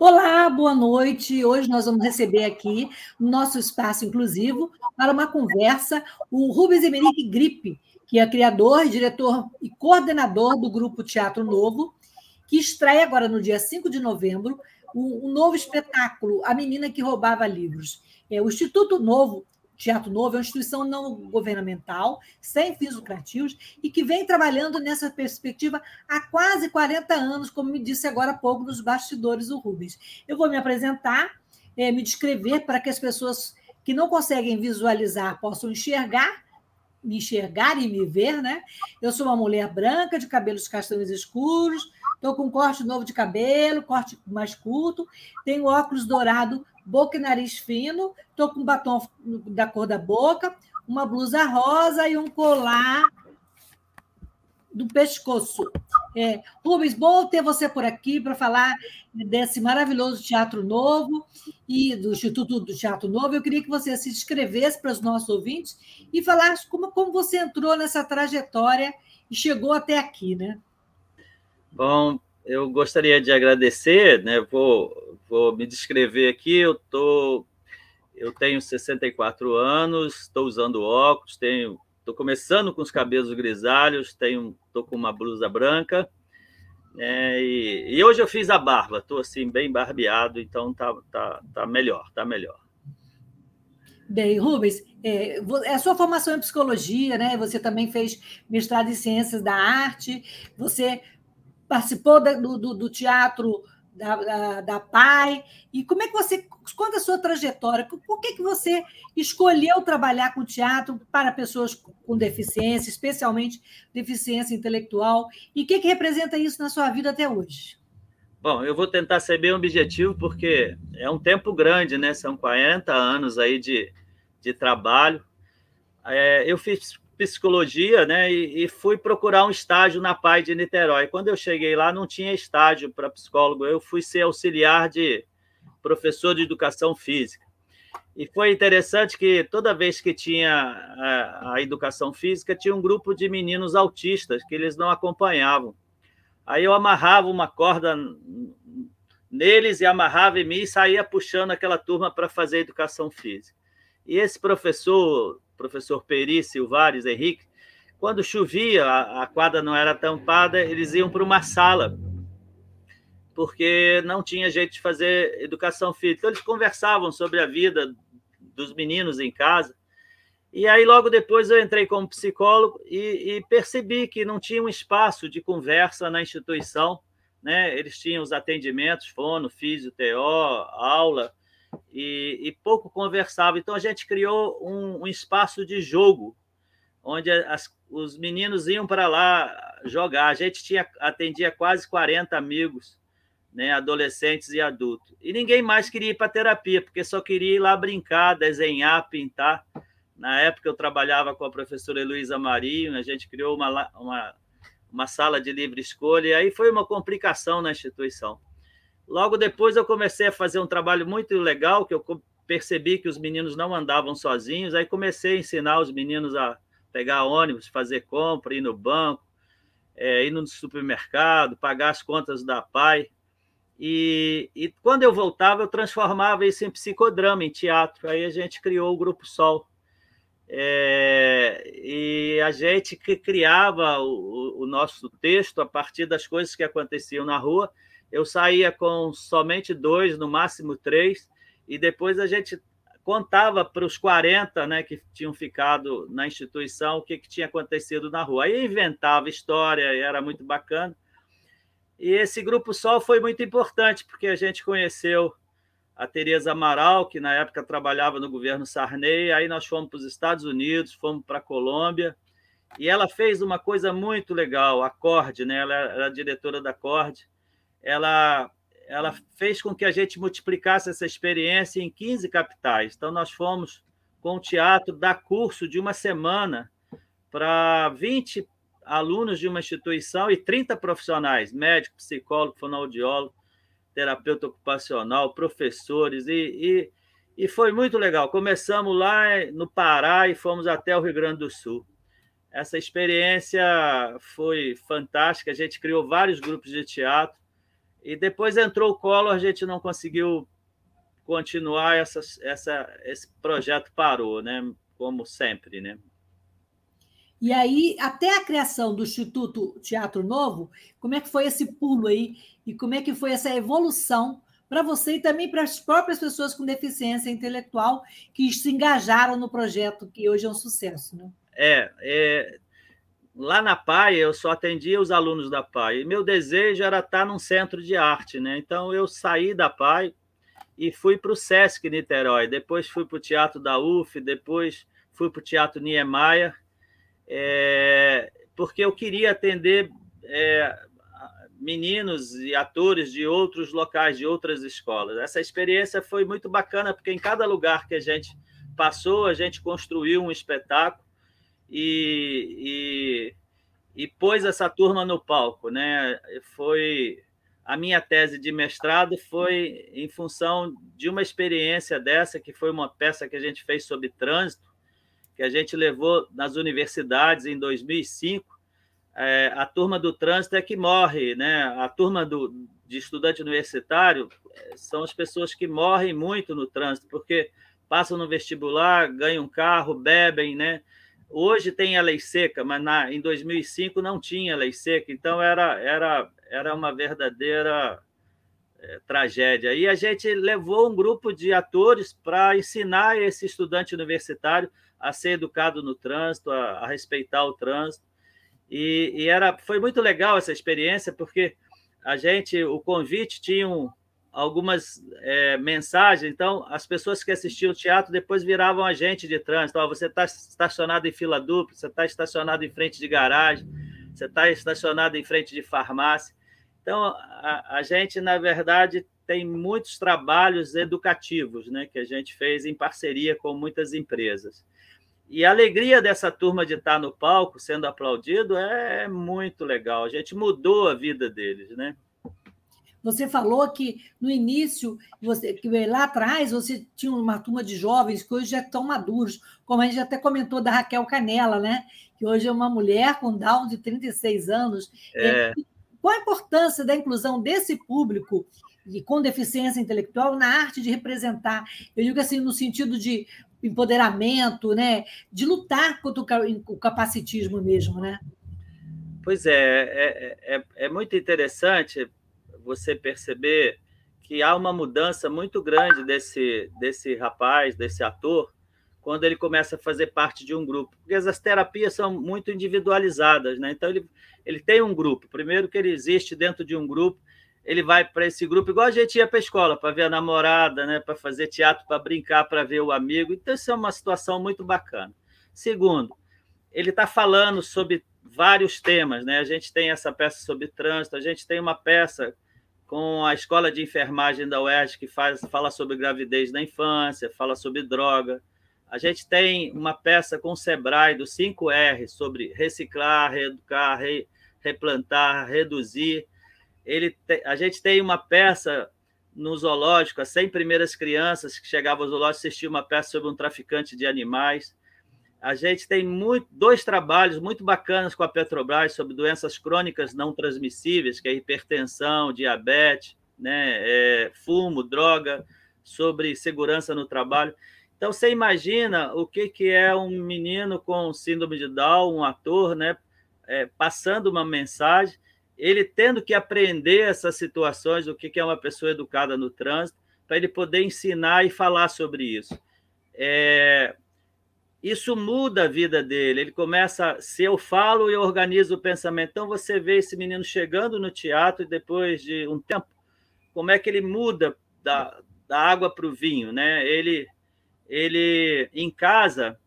Olá, boa noite. Hoje nós vamos receber aqui no nosso espaço inclusivo para uma conversa o Rubens Emerick Gripe, que é criador, diretor e coordenador do grupo Teatro Novo, que estreia agora no dia 5 de novembro um, novo espetáculo, A Menina que Roubava Livros. É, o Instituto Novo Teatro Novo é uma instituição não governamental, sem fins lucrativos, e que vem trabalhando nessa perspectiva há quase 40 anos, como me disse agora há pouco nos bastidores o Rubens. Eu vou me apresentar, é, me descrever para que as pessoas que não conseguem visualizar possam enxergar, me enxergar e me ver, né? Eu sou uma mulher branca, de cabelos castanhos escuros, estou com um corte novo de cabelo, corte mais curto, tenho óculos dourado boca e nariz fino, estou com um batom da cor da boca, uma blusa rosa e um colar do pescoço. É, Rubens, bom ter você por aqui para falar desse maravilhoso Teatro Novo e do Instituto do Teatro Novo. Eu queria que você se inscrevesse para os nossos ouvintes e falasse como, como você entrou nessa trajetória e chegou até aqui, né? Bom, eu gostaria de agradecer, né? Vou, vou me descrever aqui. Eu tô, eu tenho 64 anos, estou usando óculos, tenho, estou começando com os cabelos grisalhos, tenho, estou com uma blusa branca. É, e, e, hoje eu fiz a barba, estou assim bem barbeado, então tá, tá, tá melhor, tá melhor. Bem, Rubens, é, é, a sua formação em psicologia, né? Você também fez mestrado em ciências da arte, você participou do, do, do teatro da, da, da, PAI. E como é que você. Conta a sua trajetória. Por que, que você escolheu trabalhar com teatro para pessoas com deficiência, especialmente deficiência intelectual? E o que, que representa isso na sua vida até hoje? Bom, eu vou tentar ser bem objetivo, porque é um tempo grande, né? São 40 anos aí de, de trabalho. É, eu fiz psicologia, né? E, e, fui procurar um estágio na PAI de Niterói. Quando eu cheguei lá, não tinha estágio para psicólogo. Eu fui ser auxiliar de professor de educação física. E foi interessante que toda vez que tinha a, a educação física, tinha um grupo de meninos autistas que eles não acompanhavam. Aí eu amarrava uma corda neles e amarrava em mim e saía puxando aquela turma para fazer educação física. E esse professor professor Peri Silvares Henrique, quando chovia, a, a quadra não era tampada, eles iam para uma sala, porque não tinha jeito de fazer educação física. Então, eles conversavam sobre a vida dos meninos em casa. E aí, logo depois, eu entrei como psicólogo e, e percebi que não tinha um espaço de conversa na instituição. Né? Eles tinham os atendimentos, fono, físio, TO, aula, e, e pouco conversava. Então a gente criou um, um espaço de jogo, onde as, os meninos iam para lá jogar. A gente tinha atendia quase 40 amigos, né, adolescentes e adultos. E ninguém mais queria ir para terapia, porque só queria ir lá brincar, desenhar, pintar. Na época eu trabalhava com a professora Heloísa Marinho, a gente criou uma, uma, uma sala de livre escolha, e aí foi uma complicação na instituição. Logo depois eu comecei a fazer um trabalho muito legal, que eu percebi que os meninos não andavam sozinhos, aí comecei a ensinar os meninos a pegar ônibus, fazer compra, ir no banco, é, ir no supermercado, pagar as contas da pai. E, e quando eu voltava, eu transformava isso em psicodrama, em teatro. Aí a gente criou o Grupo Sol. É, e a gente que criava o, o nosso texto a partir das coisas que aconteciam na rua eu saía com somente dois, no máximo três, e depois a gente contava para os 40 né, que tinham ficado na instituição o que, que tinha acontecido na rua. Aí inventava história, e era muito bacana. E esse Grupo Sol foi muito importante, porque a gente conheceu a Tereza Amaral, que na época trabalhava no governo Sarney, aí nós fomos para os Estados Unidos, fomos para a Colômbia, e ela fez uma coisa muito legal, a Cord, né? ela era diretora da Cord, ela ela fez com que a gente multiplicasse essa experiência em 15 capitais. Então, nós fomos com o teatro dar curso de uma semana para 20 alunos de uma instituição e 30 profissionais, médico, psicólogo, fonoaudiólogo, terapeuta ocupacional, professores, e, e, e foi muito legal. Começamos lá no Pará e fomos até o Rio Grande do Sul. Essa experiência foi fantástica, a gente criou vários grupos de teatro, e depois entrou o Collor, a gente não conseguiu continuar, essa, essa, esse projeto parou, né? como sempre. Né? E aí, até a criação do Instituto Teatro Novo, como é que foi esse pulo aí? E como é que foi essa evolução para você e também para as próprias pessoas com deficiência intelectual que se engajaram no projeto, que hoje é um sucesso, né? É, é lá na PAI eu só atendia os alunos da PAI. E meu desejo era estar num centro de arte, né? Então eu saí da PAI e fui para o Sesc Niterói. Depois fui para o Teatro da UF, depois fui para o Teatro Niemeyer, é, porque eu queria atender é, meninos e atores de outros locais, de outras escolas. Essa experiência foi muito bacana, porque em cada lugar que a gente passou, a gente construiu um espetáculo e, e, e pôs essa turma no palco, né? Foi a minha tese de mestrado foi em função de uma experiência dessa, que foi uma peça que a gente fez sobre trânsito, que a gente levou nas universidades em 2005. É, a turma do trânsito é que morre, né? A turma do, de estudante universitário é, são as pessoas que morrem muito no trânsito, porque passam no vestibular, ganham um carro, bebem, né? Hoje tem a lei seca, mas na, em 2005 não tinha lei seca, então era, era, era uma verdadeira é, tragédia. E a gente levou um grupo de atores para ensinar esse estudante universitário a ser educado no trânsito, a, a respeitar o trânsito. E, e, era, foi muito legal essa experiência, porque a gente, o convite tinha um, algumas é, mensagens. Então, as pessoas que assistiam o teatro depois viravam agente de trânsito. você está estacionado em fila dupla, você está estacionado em frente de garagem, você está estacionado em frente de farmácia. Então, a, a, gente, na verdade, tem muitos trabalhos educativos né, que a gente fez em parceria com muitas empresas. E a alegria dessa turma de estar no palco, sendo aplaudido, é muito legal. A gente mudou a vida deles, né? Você falou que no início, você, que lá atrás, você tinha uma turma de jovens que hoje já estão maduros, como a gente até comentou da Raquel Canela, né? que hoje é uma mulher com Down de 36 anos. É. Qual a importância da inclusão desse público e com deficiência intelectual na arte de representar? Eu digo assim, no sentido de empoderamento, né? de lutar contra o capacitismo mesmo, né? Pois é, é, é, é muito interessante você perceber que há uma mudança muito grande desse, desse rapaz, desse ator, quando ele começa a fazer parte de um grupo. Porque as terapias são muito individualizadas, né? Então, ele, ele tem um grupo. Primeiro que ele existe dentro de um grupo, ele vai para esse grupo, igual a gente ia para a escola, para ver a namorada, né? para fazer teatro, para brincar, para ver o amigo. Então, isso é uma situação muito bacana. Segundo, ele está falando sobre vários temas. Né? A gente tem essa peça sobre trânsito, a gente tem uma peça com a escola de enfermagem da UERJ, que faz, fala sobre gravidez na infância, fala sobre droga. A gente tem uma peça com o Sebrae do 5R sobre reciclar, reeducar, re, replantar, reduzir. Ele te, a gente tem uma peça no zoológico, as 100 primeiras crianças que chegavam ao zoológico assistiam uma peça sobre um traficante de animais. A gente tem muito, dois trabalhos muito bacanas com a Petrobras sobre doenças crônicas não transmissíveis, que é hipertensão, diabetes, né, é, fumo, droga, sobre segurança no trabalho. Então, você imagina o que, que é um menino com síndrome de Down, um ator, né, é, passando uma mensagem, ele tendo que aprender essas situações, o que, que é uma pessoa educada no trânsito, para ele poder ensinar e falar sobre isso. é, isso muda a vida dele. Ele começa, se eu falo, eu organizo o pensamento. Então você vê esse menino chegando no teatro e depois de um tempo, como é que ele muda da, da água para o vinho, né? Ele, ele em casa,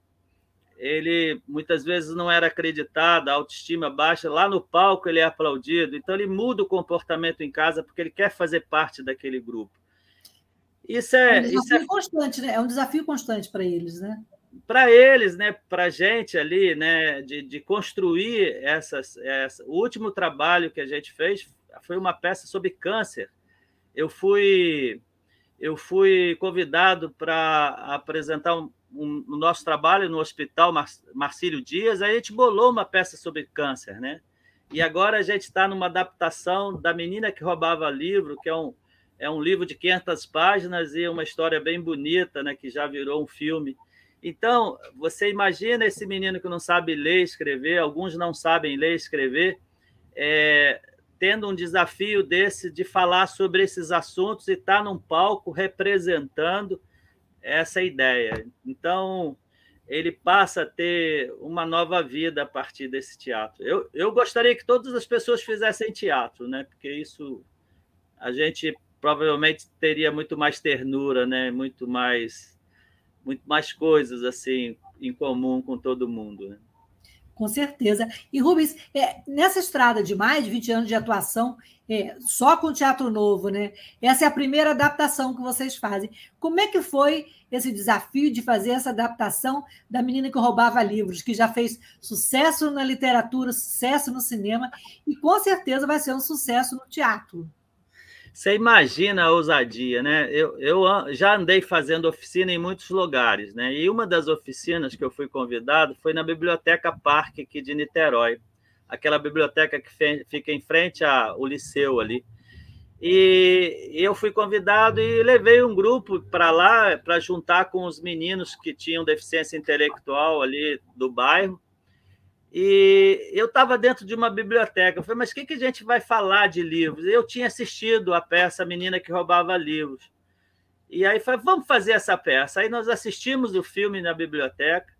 ele muitas vezes não era acreditado, a autoestima baixa. Lá no palco ele é aplaudido. Então ele muda o comportamento em casa porque ele quer fazer parte daquele grupo. Isso é, é um desafio é... constante, né? É um desafio constante para eles, né? Para eles, né? Para a gente ali, né? De, de construir essas, essa, o último trabalho que a gente fez foi uma peça sobre câncer. Eu fui eu fui convidado para apresentar um, um, o nosso trabalho no Hospital Mar Marcílio Dias. Aí a gente bolou uma peça sobre câncer, né? E agora a gente está numa adaptação da Menina que Roubava Livro, que é um, é um livro de 500 páginas e uma história bem bonita, né, que já virou um filme. Então, você imagina esse menino que não sabe ler escrever, alguns não sabem ler escrever, é, tendo um desafio desse de falar sobre esses assuntos e estar tá num palco representando essa ideia. Então, ele passa a ter uma nova vida a partir desse teatro. Eu, eu gostaria que todas as pessoas fizessem teatro, né? porque isso a gente provavelmente teria muito mais ternura, né? Muito mais, muito mais coisas assim em comum com todo mundo. Né? Com certeza. E Rubens, é, nessa estrada de mais de 20 anos de atuação, é, só com teatro novo, né? Essa é a primeira adaptação que vocês fazem. Como é que foi esse desafio de fazer essa adaptação da menina que roubava livros, que já fez sucesso na literatura, sucesso no cinema e com certeza vai ser um sucesso no teatro? Você imagina a ousadia, né? Eu, eu já andei fazendo oficina em muitos lugares, né? E uma das oficinas que eu fui convidado foi na Biblioteca Parque aqui de Niterói, aquela biblioteca que fica em frente ao liceu ali. E eu fui convidado e levei um grupo para lá para juntar com os meninos que tinham deficiência intelectual ali do bairro e eu estava dentro de uma biblioteca. Eu falei, mas o que, que a gente vai falar de livros? Eu tinha assistido a peça Menina que Roubava Livros. E aí falei, vamos fazer essa peça. Aí nós assistimos o filme na biblioteca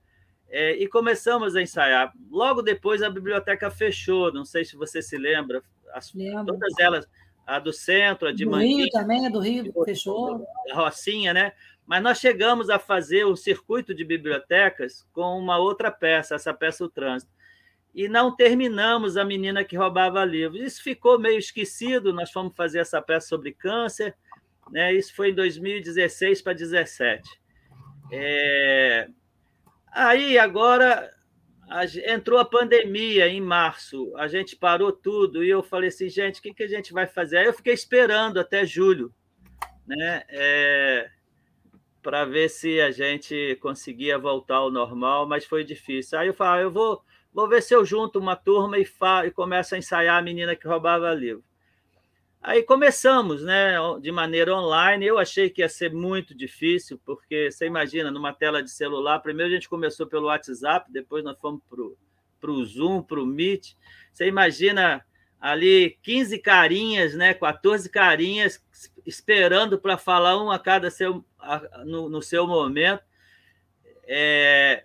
é, e começamos a ensaiar. Logo depois a biblioteca fechou, não sei se você se lembra. As, todas elas, a do centro, a de do Rio também, a do Rio fechou. A Rocinha, né? Mas nós chegamos a fazer o circuito de bibliotecas com uma outra peça, essa peça O Trânsito e não terminamos a menina que roubava livros. Isso ficou meio esquecido. Nós fomos fazer essa peça sobre câncer, né? Isso foi em 2016 para 2017. É... Aí agora a... entrou a pandemia em março, a gente parou tudo e eu falei assim, gente, o que, que a gente vai fazer? Aí eu fiquei esperando até julho, né? É para ver se a gente conseguia voltar ao normal, mas foi difícil. Aí eu falei, ah, eu vou Vou ver se eu junto uma turma e, e começo a ensaiar a menina que roubava livro. Aí começamos, né, de maneira online. Eu achei que ia ser muito difícil, porque você imagina, numa tela de celular, primeiro a gente começou pelo WhatsApp, depois nós fomos para o Zoom, para o Meet. Você imagina ali 15 carinhas, né, 14 carinhas esperando para falar um a cada seu, no, no seu momento. É,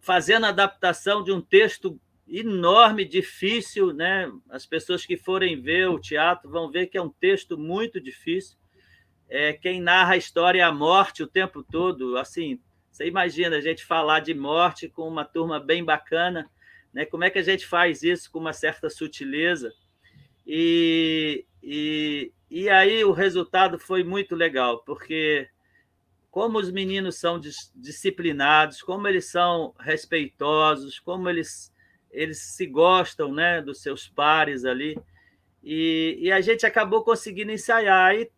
fazendo a adaptação de um texto enorme, difícil, né? As pessoas que forem ver o teatro vão ver que é um texto muito difícil. É, quem narra a história é a morte o tempo todo. Assim, você imagina a gente falar de morte com uma turma bem bacana, né? Como é que a gente faz isso com uma certa sutileza? E, e, e aí o resultado foi muito legal, porque como os meninos são disciplinados, como eles são respeitosos, como eles, eles se gostam né, dos seus pares ali. E, e a gente acabou conseguindo ensaiar. E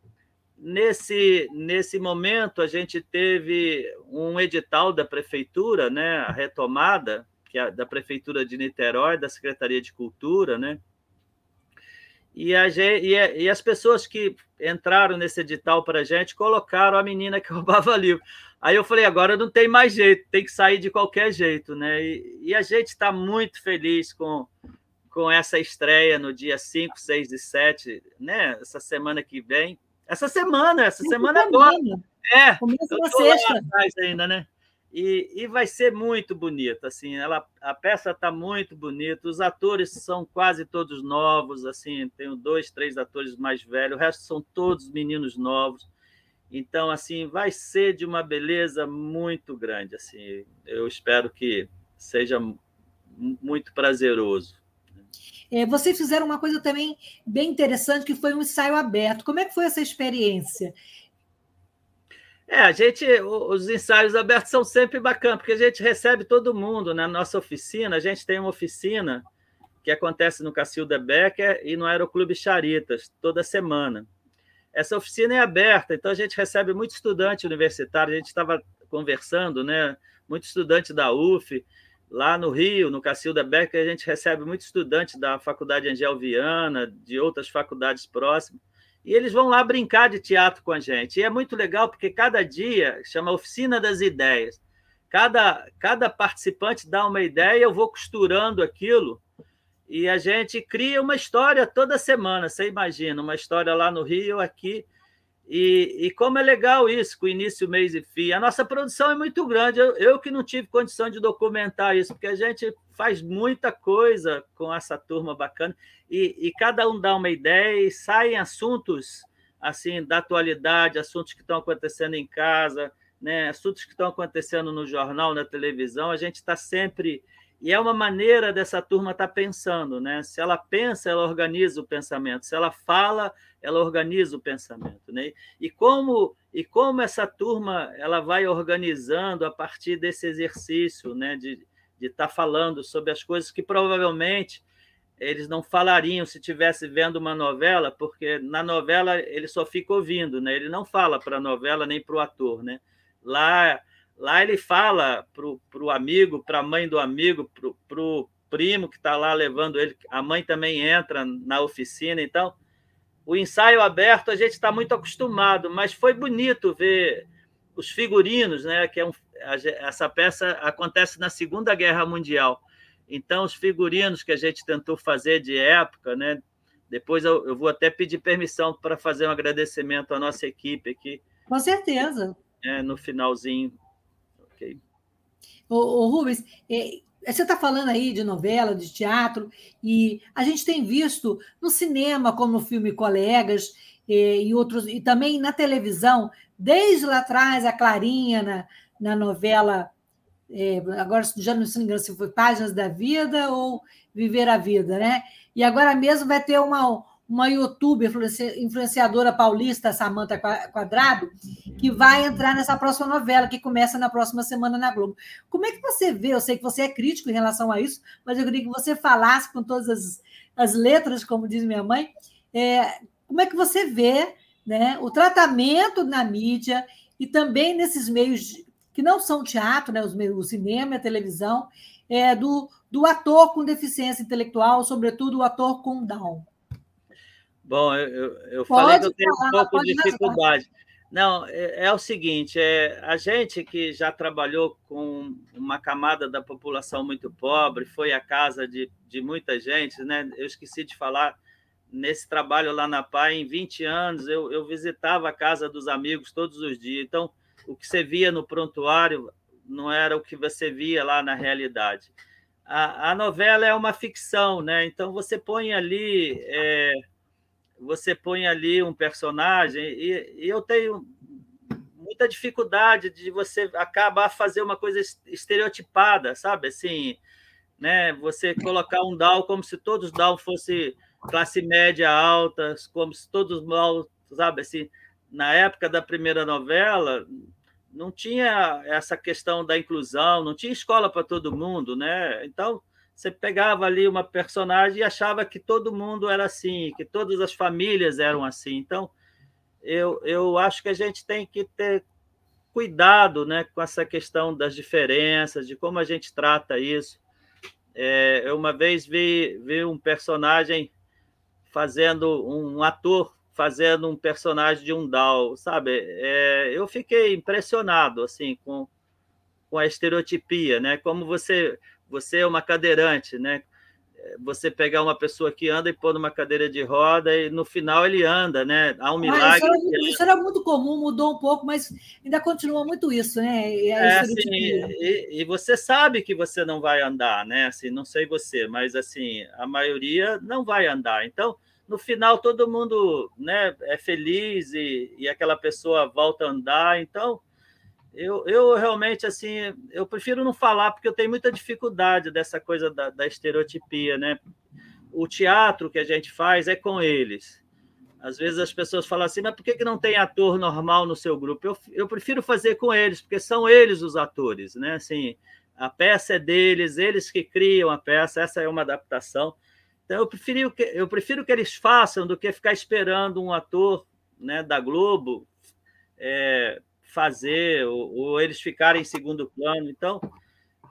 nesse, nesse momento, a gente teve um edital da prefeitura, né, a retomada, que é da prefeitura de Niterói, da Secretaria de Cultura, né, e, a, e, e, as pessoas que entraram nesse edital para a gente colocaram a menina que roubava livro. Aí eu falei, agora não tem mais jeito, tem que sair de qualquer jeito, né? E, e a gente está muito feliz com, com essa estreia no dia 5, 6 e 7, né? Essa semana que vem. Essa semana, essa semana agora. É, Começa na sexta. ainda, né? E, e vai ser muito bonita, assim, ela, a peça está muito bonita, os atores são quase todos novos, assim, tenho dois, três atores mais velhos, o resto são todos meninos novos, então, assim, vai ser de uma beleza muito grande, assim, eu espero que seja muito prazeroso. É, vocês fizeram uma coisa também bem interessante, que foi um ensaio aberto. Como é que foi essa experiência? É, a gente, os ensaios abertos são sempre bacanas, porque a gente recebe todo mundo na nossa oficina. A gente tem uma oficina que acontece no Cacilda Becker e no Aeroclube Charitas, toda semana. Essa oficina é aberta, então a gente recebe muito estudante universitário. A gente estava conversando, né? Muito estudante da UF, lá no Rio, no Cacilda Becker, a gente recebe muito estudante da Faculdade Angel Viana, de outras faculdades próximas e eles vão lá brincar de teatro com a gente. E é muito legal porque cada dia chama Oficina das Ideias. Cada, cada participante dá uma ideia, eu vou costurando aquilo e a gente cria uma história toda semana. Você imagina, uma história lá no Rio, aqui. E, e como é legal isso, com início, mês e fim. A nossa produção é muito grande. Eu, eu que não tive condição de documentar isso, porque a gente faz muita coisa com essa turma bacana e, e cada um dá uma ideia e saem assuntos assim da atualidade, assuntos que estão acontecendo em casa, né? assuntos que estão acontecendo no jornal, na televisão. A gente está sempre e é uma maneira dessa turma estar tá pensando, né? Se ela pensa, ela organiza o pensamento. Se ela fala, ela organiza o pensamento, né? E como e como essa turma ela vai organizando a partir desse exercício, né? De estar tá falando sobre as coisas que provavelmente eles não falariam se estivesse vendo uma novela, porque na novela ele só fica ouvindo, né? Ele não fala para a novela nem para o ator, né? Lá, lá ele fala para o amigo, para a mãe do amigo, para o primo que está lá levando ele. A mãe também entra na oficina, então o ensaio aberto a gente está muito acostumado, mas foi bonito ver os figurinos, né? Que é um, essa peça acontece na Segunda Guerra Mundial então, os figurinos que a gente tentou fazer de época, né? Depois eu, eu vou até pedir permissão para fazer um agradecimento à nossa equipe aqui. Com certeza. É, no finalzinho. Ok. Ô, ô Rubens, é, você está falando aí de novela, de teatro, e a gente tem visto no cinema, como no filme Colegas, e, e outros, e também na televisão, desde lá atrás, a Clarinha, na, na novela é, agora já não se engano se foi Páginas da Vida ou Viver a Vida, né? E agora mesmo vai ter uma, uma youtuber influenciadora paulista, Samanta Quadrado, que vai entrar nessa próxima novela, que começa na próxima semana na Globo. Como é que você vê? Eu sei que você é crítico em relação a isso, mas eu queria que você falasse com todas as, as letras, como diz minha mãe, é, como é que você vê né, o tratamento na mídia e também nesses meios que não são teatro, né, o cinema e a televisão, é, do, do ator com deficiência intelectual, sobretudo o ator com Down. Bom, eu, eu falei que eu tenho falar, um pouco de dificuldade. Não, é, é, o seguinte, é, a gente que já trabalhou com uma camada da população muito pobre, foi a casa de, de muita gente, né? Eu esqueci de falar, nesse trabalho lá na PAI, em 20 anos, eu, eu visitava a casa dos amigos todos os dias. Então, o que você via no prontuário não era o que você via lá na realidade. A, a novela é uma ficção, né? Então você põe ali, é, você põe ali um personagem e, e, eu tenho muita dificuldade de você acabar fazer uma coisa estereotipada, sabe? Assim, né? Você colocar um Down como se todos Down fosse classe média alta, como se todos mal, sabe? Assim, na época da primeira novela, não tinha essa questão da inclusão, não tinha escola para todo mundo, né? Então, você pegava ali uma personagem e achava que todo mundo era assim, que todas as famílias eram assim. Então, eu, eu acho que a gente tem que ter cuidado né, com essa questão das diferenças, de como a gente trata isso. É, eu uma vez vi, vi um personagem fazendo um ator fazendo um personagem de um Dal, sabe? É, eu fiquei impressionado assim com, com a estereotipia, né? Como você você é uma cadeirante, né? você pegar uma pessoa que anda e pôr numa cadeira de roda e no final ele anda, né? Há um milagre. Ah, isso, era muito, isso, era muito, comum, mudou um pouco, mas ainda continua muito isso, né? É, é assim, e, e, você sabe que você não vai andar, né? Assim, não sei você, mas assim a maioria não vai andar. Então, no final todo mundo, né, é feliz e, e aquela pessoa volta a andar. Então eu, eu realmente, assim, eu prefiro não falar, porque eu tenho muita dificuldade dessa coisa da, da estereotipia, né? O teatro que a gente faz é com eles. Às vezes as pessoas falam assim, mas por que, que não tem ator normal no seu grupo? Eu, eu prefiro fazer com eles, porque são eles os atores, né? Assim, a peça é deles, eles que criam a peça, essa é uma adaptação. Então, eu prefiro que, eu prefiro que eles façam do que ficar esperando um ator né, da Globo é, fazer, ou, ou, eles ficarem em segundo plano. Então,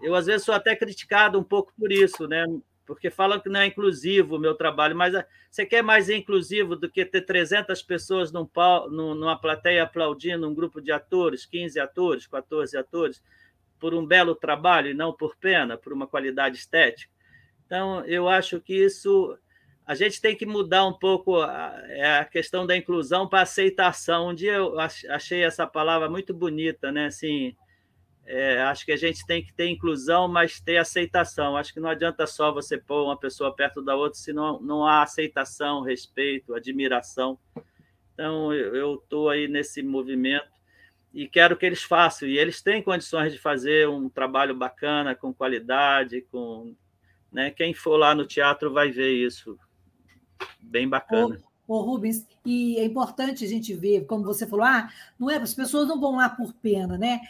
eu às vezes sou até criticado um pouco por isso, né? Porque falam que não é inclusivo o meu trabalho, mas ah, você quer mais inclusivo do que ter 300 pessoas num, numa plateia aplaudindo um grupo de atores, 15 atores, 14 atores, por um belo trabalho e não por pena, por uma qualidade estética? Então, eu acho que isso a gente tem que mudar um pouco a, é a questão da inclusão para aceitação. Um dia eu achei essa palavra muito bonita, né? Assim, é, acho que a gente tem que ter inclusão, mas ter aceitação. Acho que não adianta só você pôr uma pessoa perto da outra se não, não há aceitação, respeito, admiração. Então, eu estou aí nesse movimento e quero que eles façam. E eles têm condições de fazer um trabalho bacana, com qualidade, com né? Quem for lá no teatro vai ver isso bem bacana. Ô, Rubens, e é importante a gente ver, como você falou, ah, não é, as pessoas não vão lá por pena, né?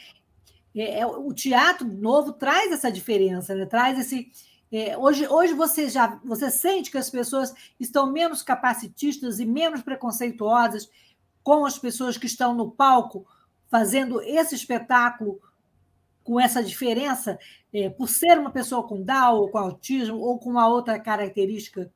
É, é, o teatro novo traz essa diferença, né? traz esse. É, hoje, hoje você já você sente que as pessoas estão menos capacitistas e menos preconceituosas com as pessoas que estão no palco fazendo esse espetáculo com essa diferença, é, por ser uma pessoa com Down ou com autismo ou com uma outra característica?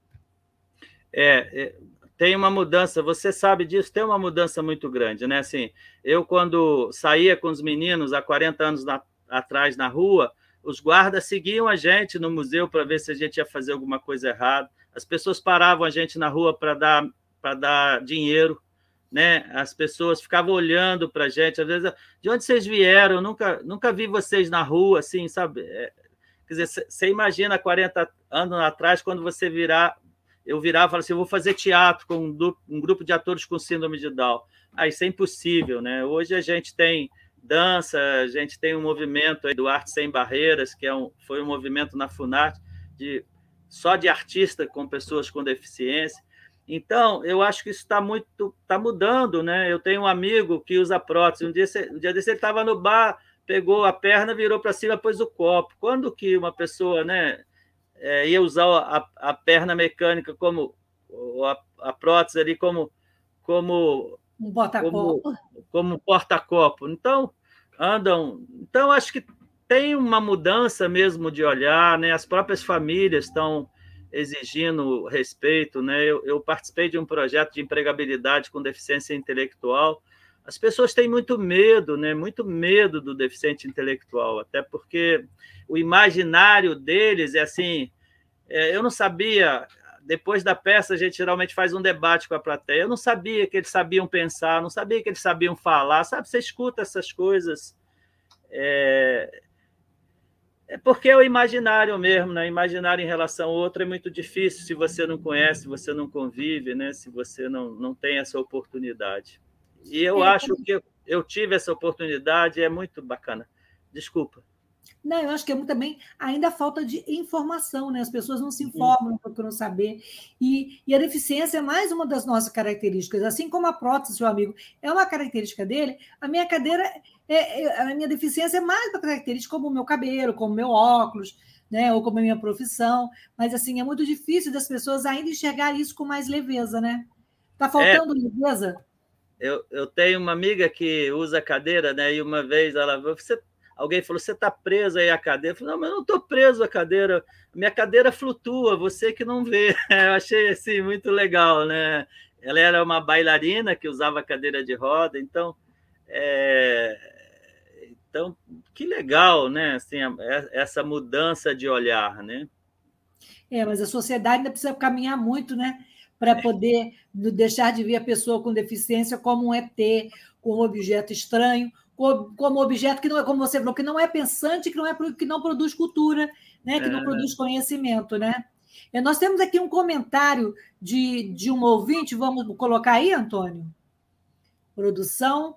É, é, tem uma mudança, você sabe disso, tem uma mudança muito grande, né? Assim, eu, quando saía com os meninos há 40 anos na, atrás na rua, os guardas seguiam a gente no museu para ver se a gente ia fazer alguma coisa errada. As pessoas paravam a gente na rua para dar, dar dinheiro, né? As pessoas ficavam olhando para a gente, às vezes, de onde vocês vieram? Eu nunca, nunca vi vocês na rua, assim, sabe? É, quer dizer, você imagina 40 anos atrás, quando você virar eu virava e falava assim: eu vou fazer teatro com um, grupo de atores com síndrome de Down. Ah, isso é impossível, né? Hoje a gente tem dança, a gente tem um movimento do Arte Sem Barreiras, que é um, foi um movimento na Funarte de, só de artista com pessoas com deficiência. Então, eu acho que isso está muito está mudando, né? Eu tenho um amigo que usa prótese. Um dia, um dia desse ele estava no bar, pegou a perna, virou para cima, pôs o copo. Quando que uma pessoa, né? É, ia usar a, a, perna mecânica como a, a prótese ali como como um porta-copo. Como, como porta-copo. Então, andam. Então, acho que tem uma mudança mesmo de olhar, né? As próprias famílias estão exigindo respeito, né? Eu, eu participei de um projeto de empregabilidade com deficiência intelectual. As pessoas têm muito medo, né? Muito medo do deficiente intelectual, até porque o imaginário deles é assim. É, eu não sabia. Depois da peça, a gente geralmente faz um debate com a plateia. Eu não sabia que eles sabiam pensar, não sabia que eles sabiam falar. Sabe, você escuta essas coisas. É, é porque é o imaginário mesmo, né? Imaginário em relação ao outro é muito difícil se você não conhece, se você não convive, né? Se você não, não tem essa oportunidade. E eu é, acho que eu, eu tive essa oportunidade, é muito bacana. Desculpa. Não, eu acho que é também ainda falta de informação, né? As pessoas não se informam, não procuram saber. E, e, a deficiência é mais uma das nossas características. Assim como a prótese, seu amigo, é uma característica dele, a minha cadeira, é, é, a minha deficiência é mais uma característica, como o meu cabelo, como o meu óculos, né? Ou como a minha profissão. Mas, assim, é muito difícil das pessoas ainda enxergar isso com mais leveza, né? Está faltando é. leveza? Eu, eu tenho uma amiga que usa cadeira, né? E uma vez ela você alguém falou: você está preso aí à cadeira? Eu falei, não, mas eu não estou preso à cadeira, minha cadeira flutua, você que não vê. Eu achei assim, muito legal, né? Ela era uma bailarina que usava cadeira de roda, então. É... Então, que legal, né? Assim, essa mudança de olhar, né? É, mas a sociedade ainda precisa caminhar muito, né? Para é. poder deixar de ver a pessoa com deficiência como um ET, como um objeto estranho, como objeto que não é, como você falou, que não é pensante, que não, é, que não produz cultura, né? que não é. produz conhecimento. Né? E nós temos aqui um comentário de, de um ouvinte, vamos colocar aí, Antônio? Produção.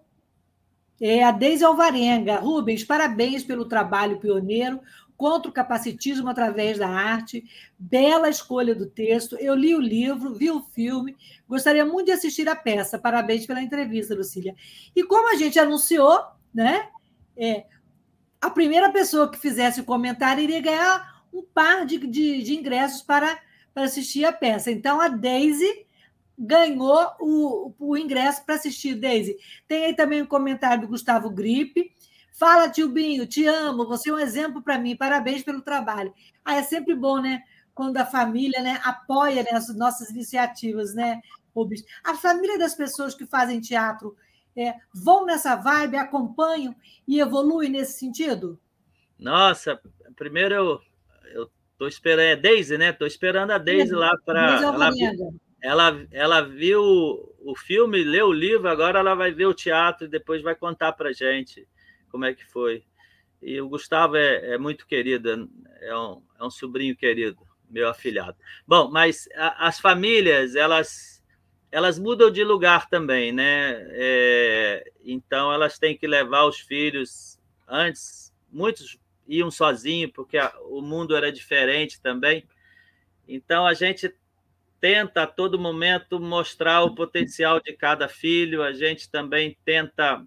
É a Deise Alvarenga. Rubens, parabéns pelo trabalho pioneiro contra o capacitismo através da arte. Bela escolha do texto. Eu li o livro, vi o filme, gostaria muito de assistir a peça. Parabéns pela entrevista, Lucília. E como a gente anunciou, né? É, a primeira pessoa que fizesse o comentário iria ganhar um par de, de, de ingressos para, para assistir a peça. Então, a Daisy ganhou o, o ingresso para assistir. Daisy, tem aí também um comentário do Gustavo Gripe. Fala, tio Binho, te amo, você é um exemplo para mim, parabéns pelo trabalho. Ah, é sempre bom, né? Quando a família né, apoia né, as nossas iniciativas, né, Rubens? A família das pessoas que fazem teatro é, vão nessa vibe, acompanham e evoluem nesse sentido? Nossa, primeiro eu eu tô esperando é Daisy, né? Tô esperando a Daisy lá para ela, ela, ela viu o filme, leu o livro, agora ela vai ver o teatro e depois vai contar para gente como é que foi. E o Gustavo é, é muito querido, é um, é um sobrinho querido, meu afilhado. Bom, mas a, as famílias, elas, elas mudam de lugar também, né? É, então, elas têm que levar os filhos. Antes, muitos iam sozinhos, porque a, o mundo era diferente também. Então, a gente tenta a todo momento mostrar o potencial de cada filho, a gente também tenta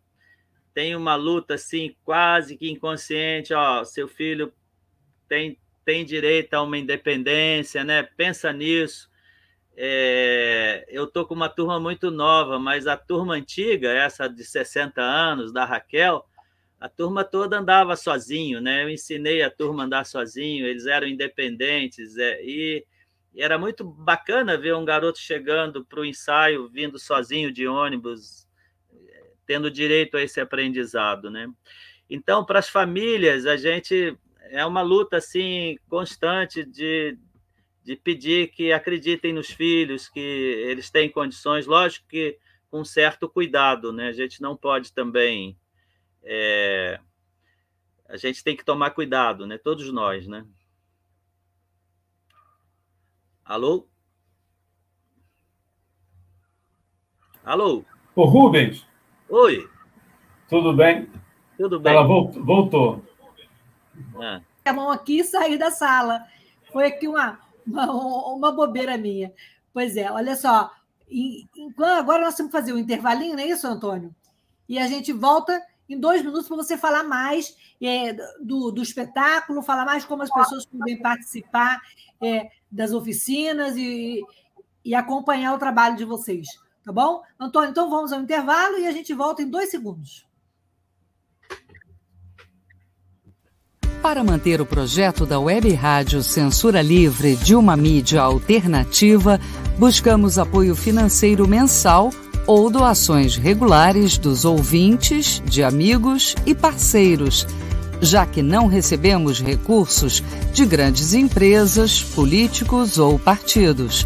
tem uma luta assim quase que inconsciente, ó, seu filho tem tem direito a uma independência, né? Pensa nisso. É, eu tô com uma turma muito nova, mas a turma antiga, essa de 60 anos da Raquel, a turma toda andava sozinho, né? Eu ensinei a turma a andar sozinho, eles eram independentes é, e, era muito bacana ver um garoto chegando para o ensaio, vindo sozinho de ônibus, tendo direito a esse aprendizado, né? Então, para as famílias, a gente é uma luta assim constante de, de pedir que acreditem nos filhos, que eles têm condições, lógico que com certo cuidado, né? A gente não pode também é, a gente tem que tomar cuidado, né? Todos nós, né? Alô? Alô? Ô Rubens, Oi. Tudo bem? Tudo bem. Ela voltou. Ah. A mão aqui e sair da sala. Foi aqui uma, uma, uma bobeira minha. Pois é, olha só. agora nós temos que fazer um intervalinho, não é isso, Antônio? E a gente volta em dois minutos para você falar mais é, do, do espetáculo, falar mais como as pessoas podem participar é, das oficinas e, e acompanhar o trabalho de vocês. Tá bom? Antônio, então vamos ao intervalo e a gente volta em dois segundos. Para manter o projeto da Web Rádio Censura Livre de uma mídia alternativa, buscamos apoio financeiro mensal ou doações regulares dos ouvintes, de amigos e parceiros, já que não recebemos recursos de grandes empresas, políticos ou partidos.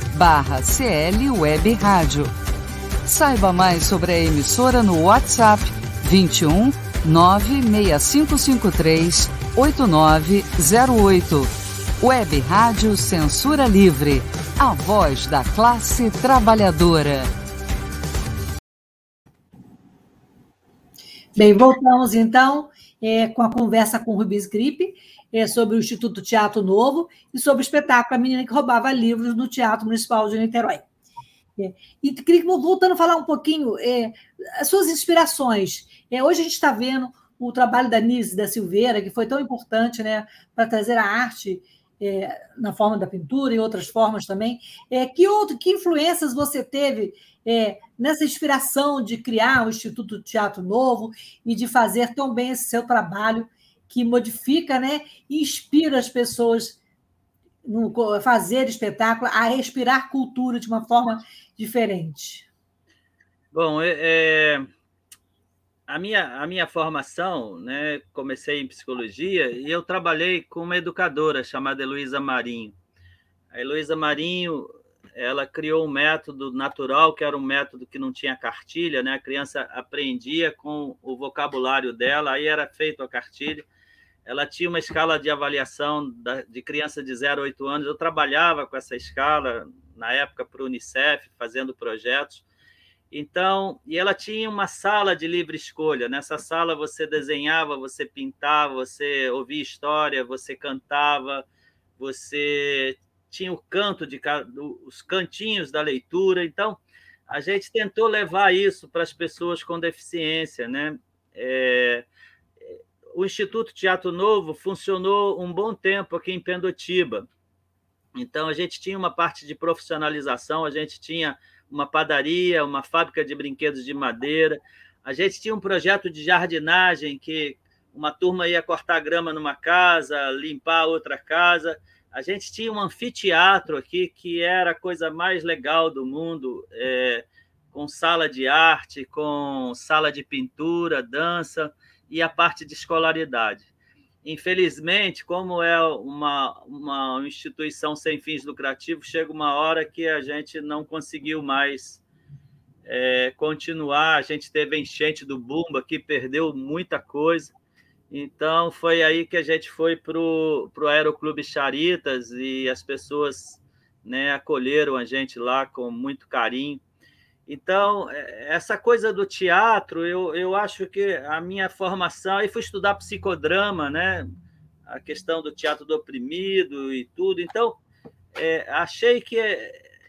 barra CL Web Rádio Saiba mais sobre a emissora no WhatsApp 21 96553 8908. Web Rádio Censura Livre, a voz da classe trabalhadora. Bem, voltamos então é, com a conversa com o Rubens Gripe é, sobre o Instituto Teatro Novo e sobre o espetáculo A Menina que Roubava Livros no Teatro Municipal de Niterói. É, e queria voltando a falar um pouquinho é, as suas inspirações. É, hoje a gente está vendo o trabalho da Nise da Silveira, que foi tão importante né, para trazer a arte é, na forma da pintura e outras formas também. É, que, outro, que influências você teve é, nessa inspiração de criar o Instituto Teatro Novo e de fazer tão bem esse seu trabalho que modifica né, e inspira as pessoas no fazer espetáculo a respirar cultura de uma forma diferente? Bom, é, é, a, minha, a minha formação, né, comecei em psicologia e eu trabalhei com uma educadora chamada Heloísa Marinho. A Heloísa Marinho ela criou um método natural, que era um método que não tinha cartilha, né? A criança aprendia com o vocabulário dela, aí era feito a cartilha. Ela tinha uma escala de avaliação de criança de 0 a 8 anos. Eu trabalhava com essa escala na época para o Unicef, fazendo projetos. Então, e ela tinha uma sala de livre escolha. Nessa sala você desenhava, você pintava, você ouvia história, você cantava, você tinha o canto de os cantinhos da leitura. Então, a gente tentou levar isso para as pessoas com deficiência, né? É, o Instituto Teatro Novo funcionou um bom tempo aqui em Pendotiba. Então, a gente tinha uma parte de profissionalização, a gente tinha uma padaria, uma fábrica de brinquedos de madeira, a gente tinha um projeto de jardinagem que uma turma ia cortar grama numa casa, limpar outra casa, a gente tinha um anfiteatro aqui que era a coisa mais legal do mundo, é, com sala de arte, com sala de pintura, dança e a parte de escolaridade. Infelizmente, como é uma, uma instituição sem fins lucrativos, chega uma hora que a gente não conseguiu mais é, continuar. A gente teve enchente do Bumba, que perdeu muita coisa. Então, foi aí que a gente foi para o Aeroclube Charitas e as pessoas né, acolheram a gente lá com muito carinho. Então, é, essa coisa do teatro, eu, eu acho que a minha formação. Aí fui estudar psicodrama, né? a questão do teatro do oprimido e tudo. Então, é, achei que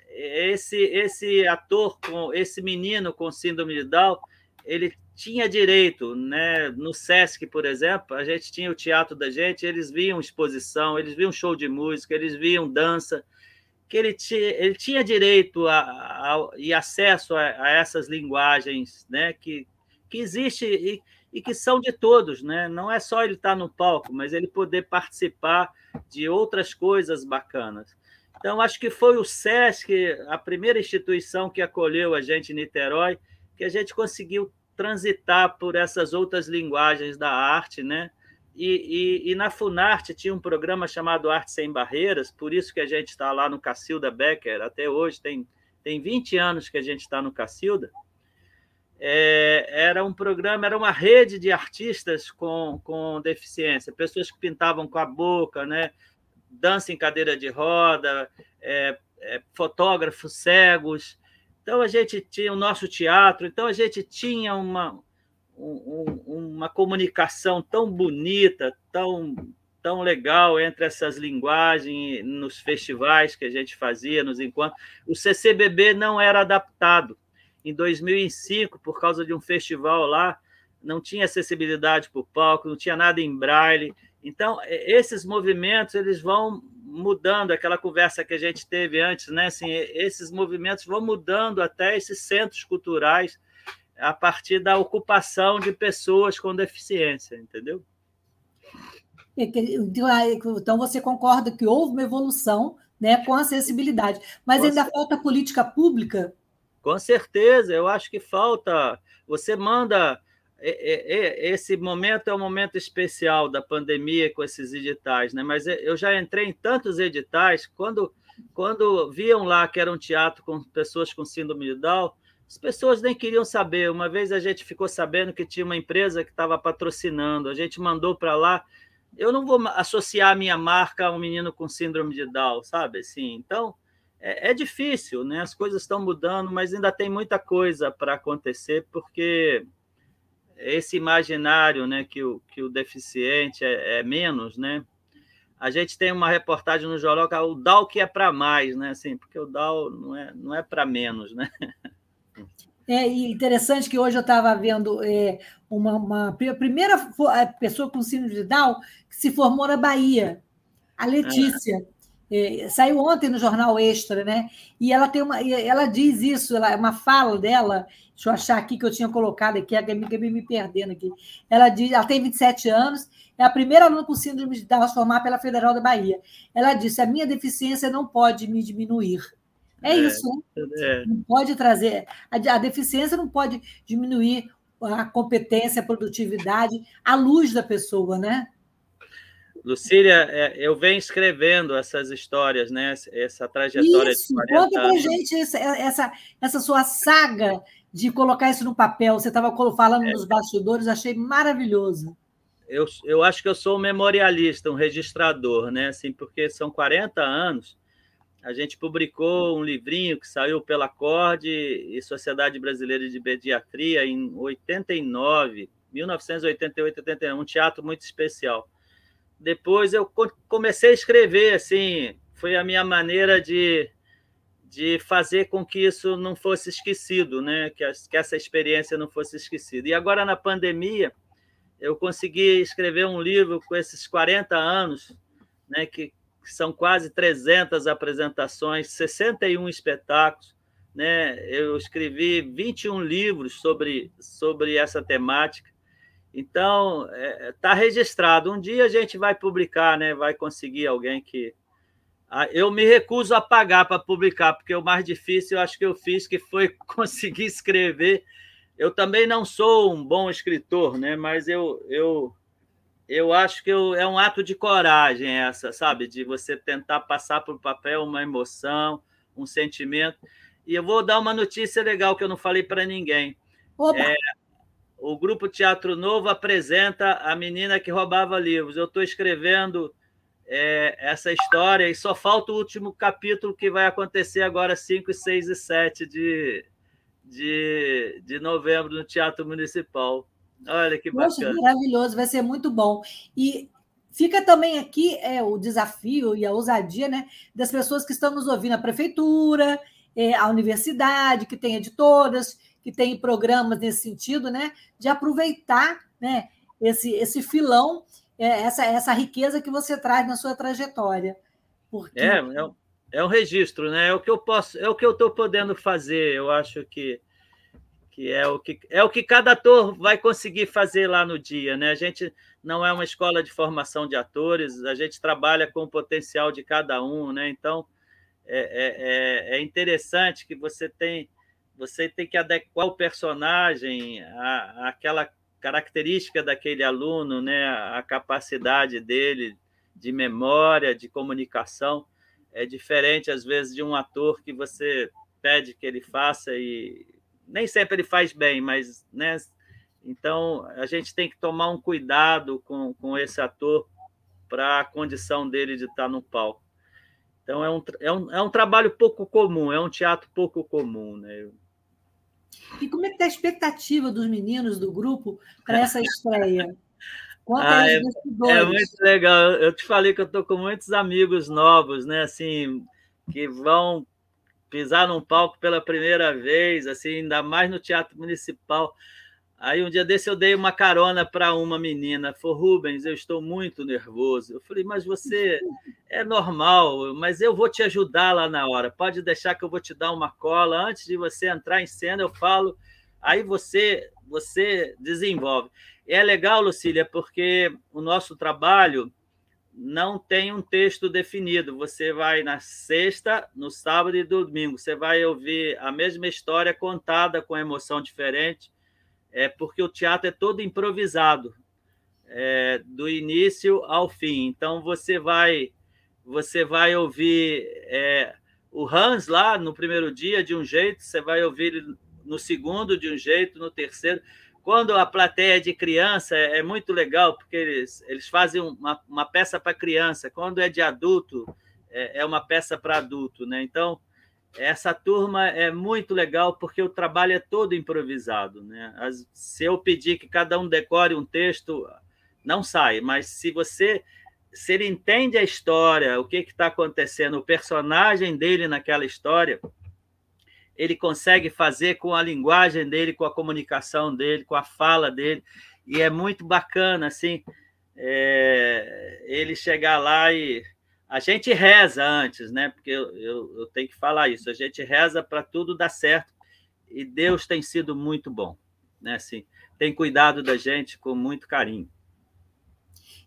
esse, esse ator, com esse menino com síndrome de Down, ele tinha direito, né? No SESC, por exemplo, a gente tinha o teatro da gente, eles viam exposição, eles viam show de música, eles viam dança, que ele tinha, ele tinha direito a, a, e acesso a, a, essas linguagens, né? Que, que existe e, e que são de todos, né? Não é só ele estar no palco, mas ele poder participar de outras coisas bacanas. Então, acho que foi o SESC, a primeira instituição que acolheu a gente em Niterói, que a gente conseguiu transitar por essas outras linguagens da arte, né? E, e, e, na Funarte tinha um programa chamado Arte Sem Barreiras, por isso que a gente está lá no Cacilda Becker até hoje, tem, tem 20 anos que a gente está no Cacilda. É, era um programa, era uma rede de artistas com, com deficiência, pessoas que pintavam com a boca, né? dança em cadeira de roda, é, é, fotógrafos cegos, então a gente tinha o nosso teatro, então a gente tinha uma, um, uma comunicação tão bonita, tão, tão legal entre essas linguagens nos festivais que a gente fazia, nos encontros. O CCBB não era adaptado. Em 2005, por causa de um festival lá, não tinha acessibilidade para o palco, não tinha nada em braille. Então, esses movimentos eles vão mudando aquela conversa que a gente teve antes, né? Assim, esses movimentos vão mudando até esses centros culturais a partir da ocupação de pessoas com deficiência, entendeu? Então, então você concorda que houve uma evolução né, com acessibilidade, mas com ainda falta política pública? Com certeza, eu acho que falta. Você manda esse momento é um momento especial da pandemia com esses editais, né? Mas eu já entrei em tantos editais quando quando viam lá que era um teatro com pessoas com síndrome de Down, as pessoas nem queriam saber. Uma vez a gente ficou sabendo que tinha uma empresa que estava patrocinando, a gente mandou para lá. Eu não vou associar a minha marca a um menino com síndrome de Down, sabe? Assim, então é, é difícil, né? As coisas estão mudando, mas ainda tem muita coisa para acontecer porque esse imaginário né, que, o, que o deficiente é, é menos, né? A gente tem uma reportagem no jornal é o DAO que é para mais, né? Assim, porque o DAO não é, não é para menos, né? É interessante que hoje eu estava vendo é, uma, uma, a primeira pessoa com síndrome de Down que se formou na Bahia. a Letícia. É, saiu ontem no jornal Extra, né? E ela tem uma, ela diz isso, ela, uma fala dela, deixa eu achar aqui que eu tinha colocado aqui, acabei me perdendo aqui. Ela diz, ela tem 27 anos, é a primeira aluna com síndrome de Down formar pela Federal da Bahia. Ela disse: a minha deficiência não pode me diminuir. É, é isso, né? É. Não pode trazer. A, a deficiência não pode diminuir a competência, a produtividade, a luz da pessoa, né? Lucília, é, eu venho escrevendo essas histórias, né? Essa trajetória isso, de 40 conta para gente essa, essa sua saga de colocar isso no papel. Você estava falando é. nos bastidores, achei maravilhoso. Eu, eu acho que eu sou um memorialista, um registrador, né? Assim, porque são 40 anos. A gente publicou um livrinho que saiu pela Acorde e Sociedade Brasileira de Pediatria em 89, 1988, 89, um teatro muito especial depois eu comecei a escrever, assim, foi a minha maneira de, de fazer com que isso não fosse esquecido, né? que, que essa experiência não fosse esquecida. E agora, na pandemia, eu consegui escrever um livro com esses 40 anos, né? que, que são quase 300 apresentações, 61 espetáculos, né? Eu escrevi 21 livros sobre, sobre essa temática. Então, está é, tá registrado. Um dia a gente vai publicar, né? vai conseguir alguém que. Eu me recuso a pagar para publicar, porque o mais difícil eu acho que eu fiz, que foi conseguir escrever. Eu também não sou um bom escritor, né? mas eu, eu, eu acho que eu, é um ato de coragem essa, sabe? De você tentar passar para o papel uma emoção, um sentimento. E eu vou dar uma notícia legal que eu não falei para ninguém. É, o Grupo Teatro Novo apresenta a menina que roubava livros. Eu estou escrevendo é, essa história e só falta o último capítulo que vai acontecer agora, 5, 6 e 7 de, de, de novembro, no Teatro Municipal. Olha que bacana. Poxa, maravilhoso, vai ser muito bom. E fica também aqui é, o desafio e a ousadia né, das pessoas que estão nos ouvindo, a prefeitura, é, a universidade, que tem editoras, que tem programas nesse sentido, né, de aproveitar né, esse, esse filão, é, essa, essa riqueza que você traz na sua trajetória. Porque... É, é, é um registro, né? É o que eu posso, é o que eu estou podendo fazer. Eu acho que, que é o que é o que cada ator vai conseguir fazer lá no dia, né? A gente não é uma escola de formação de atores, a gente trabalha com o potencial de cada um, né? Então é, é, é, é interessante que você tem você tem que adequar o personagem à, àquela característica daquele aluno, né? a capacidade dele de memória, de comunicação. É diferente, às vezes, de um ator que você pede que ele faça e nem sempre ele faz bem, mas. Né? Então, a gente tem que tomar um cuidado com, com esse ator para a condição dele de estar no palco. Então, é um, é, um, é um trabalho pouco comum, é um teatro pouco comum. Né? E como é que está a expectativa dos meninos do grupo para essa estreia? ah, é, é, muito legal. Eu te falei que eu estou com muitos amigos novos, né? Assim, que vão pisar num palco pela primeira vez, assim, ainda mais no Teatro Municipal. Aí um dia desse eu dei uma carona para uma menina, falou, Rubens, eu estou muito nervoso. Eu falei, mas você é normal, mas eu vou te ajudar lá na hora. Pode deixar que eu vou te dar uma cola antes de você entrar em cena, eu falo, aí você você desenvolve. E é legal, Lucília, porque o nosso trabalho não tem um texto definido. Você vai na sexta, no sábado e domingo, você vai ouvir a mesma história contada com emoção diferente é porque o teatro é todo improvisado, é, do início ao fim. Então você vai você vai ouvir é, o Hans lá no primeiro dia de um jeito, você vai ouvir no segundo de um jeito, no terceiro. Quando a plateia é de criança é, é muito legal, porque eles, eles fazem uma, uma peça para criança. Quando é de adulto, é, é uma peça para adulto. Né? Então, essa turma é muito legal porque o trabalho é todo improvisado. Né? As, se eu pedir que cada um decore um texto, não sai, mas se você se ele entende a história, o que está acontecendo, o personagem dele naquela história, ele consegue fazer com a linguagem dele, com a comunicação dele, com a fala dele, e é muito bacana assim é, ele chegar lá e a gente reza antes, né? Porque eu, eu, eu tenho que falar isso. A gente reza para tudo dar certo e Deus tem sido muito bom, né? Assim, tem cuidado da gente com muito carinho.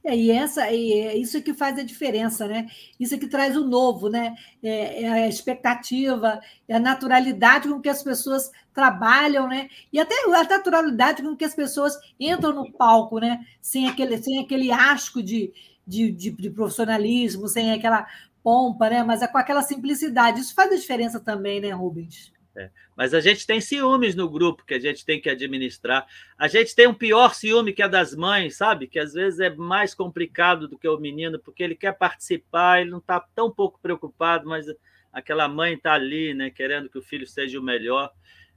É, e essa, e é isso que faz a diferença, né? Isso que traz o novo, né? É, é, a expectativa, é a naturalidade com que as pessoas trabalham, né? E até a naturalidade com que as pessoas entram no palco, né? Sem aquele, sem aquele asco de, de, de, de profissionalismo, sem aquela pompa, né? Mas é com aquela simplicidade. Isso faz a diferença também, né, Rubens? É. Mas a gente tem ciúmes no grupo que a gente tem que administrar. A gente tem um pior ciúme que é das mães, sabe? Que às vezes é mais complicado do que o menino, porque ele quer participar, ele não está tão pouco preocupado, mas aquela mãe está ali, né, querendo que o filho seja o melhor.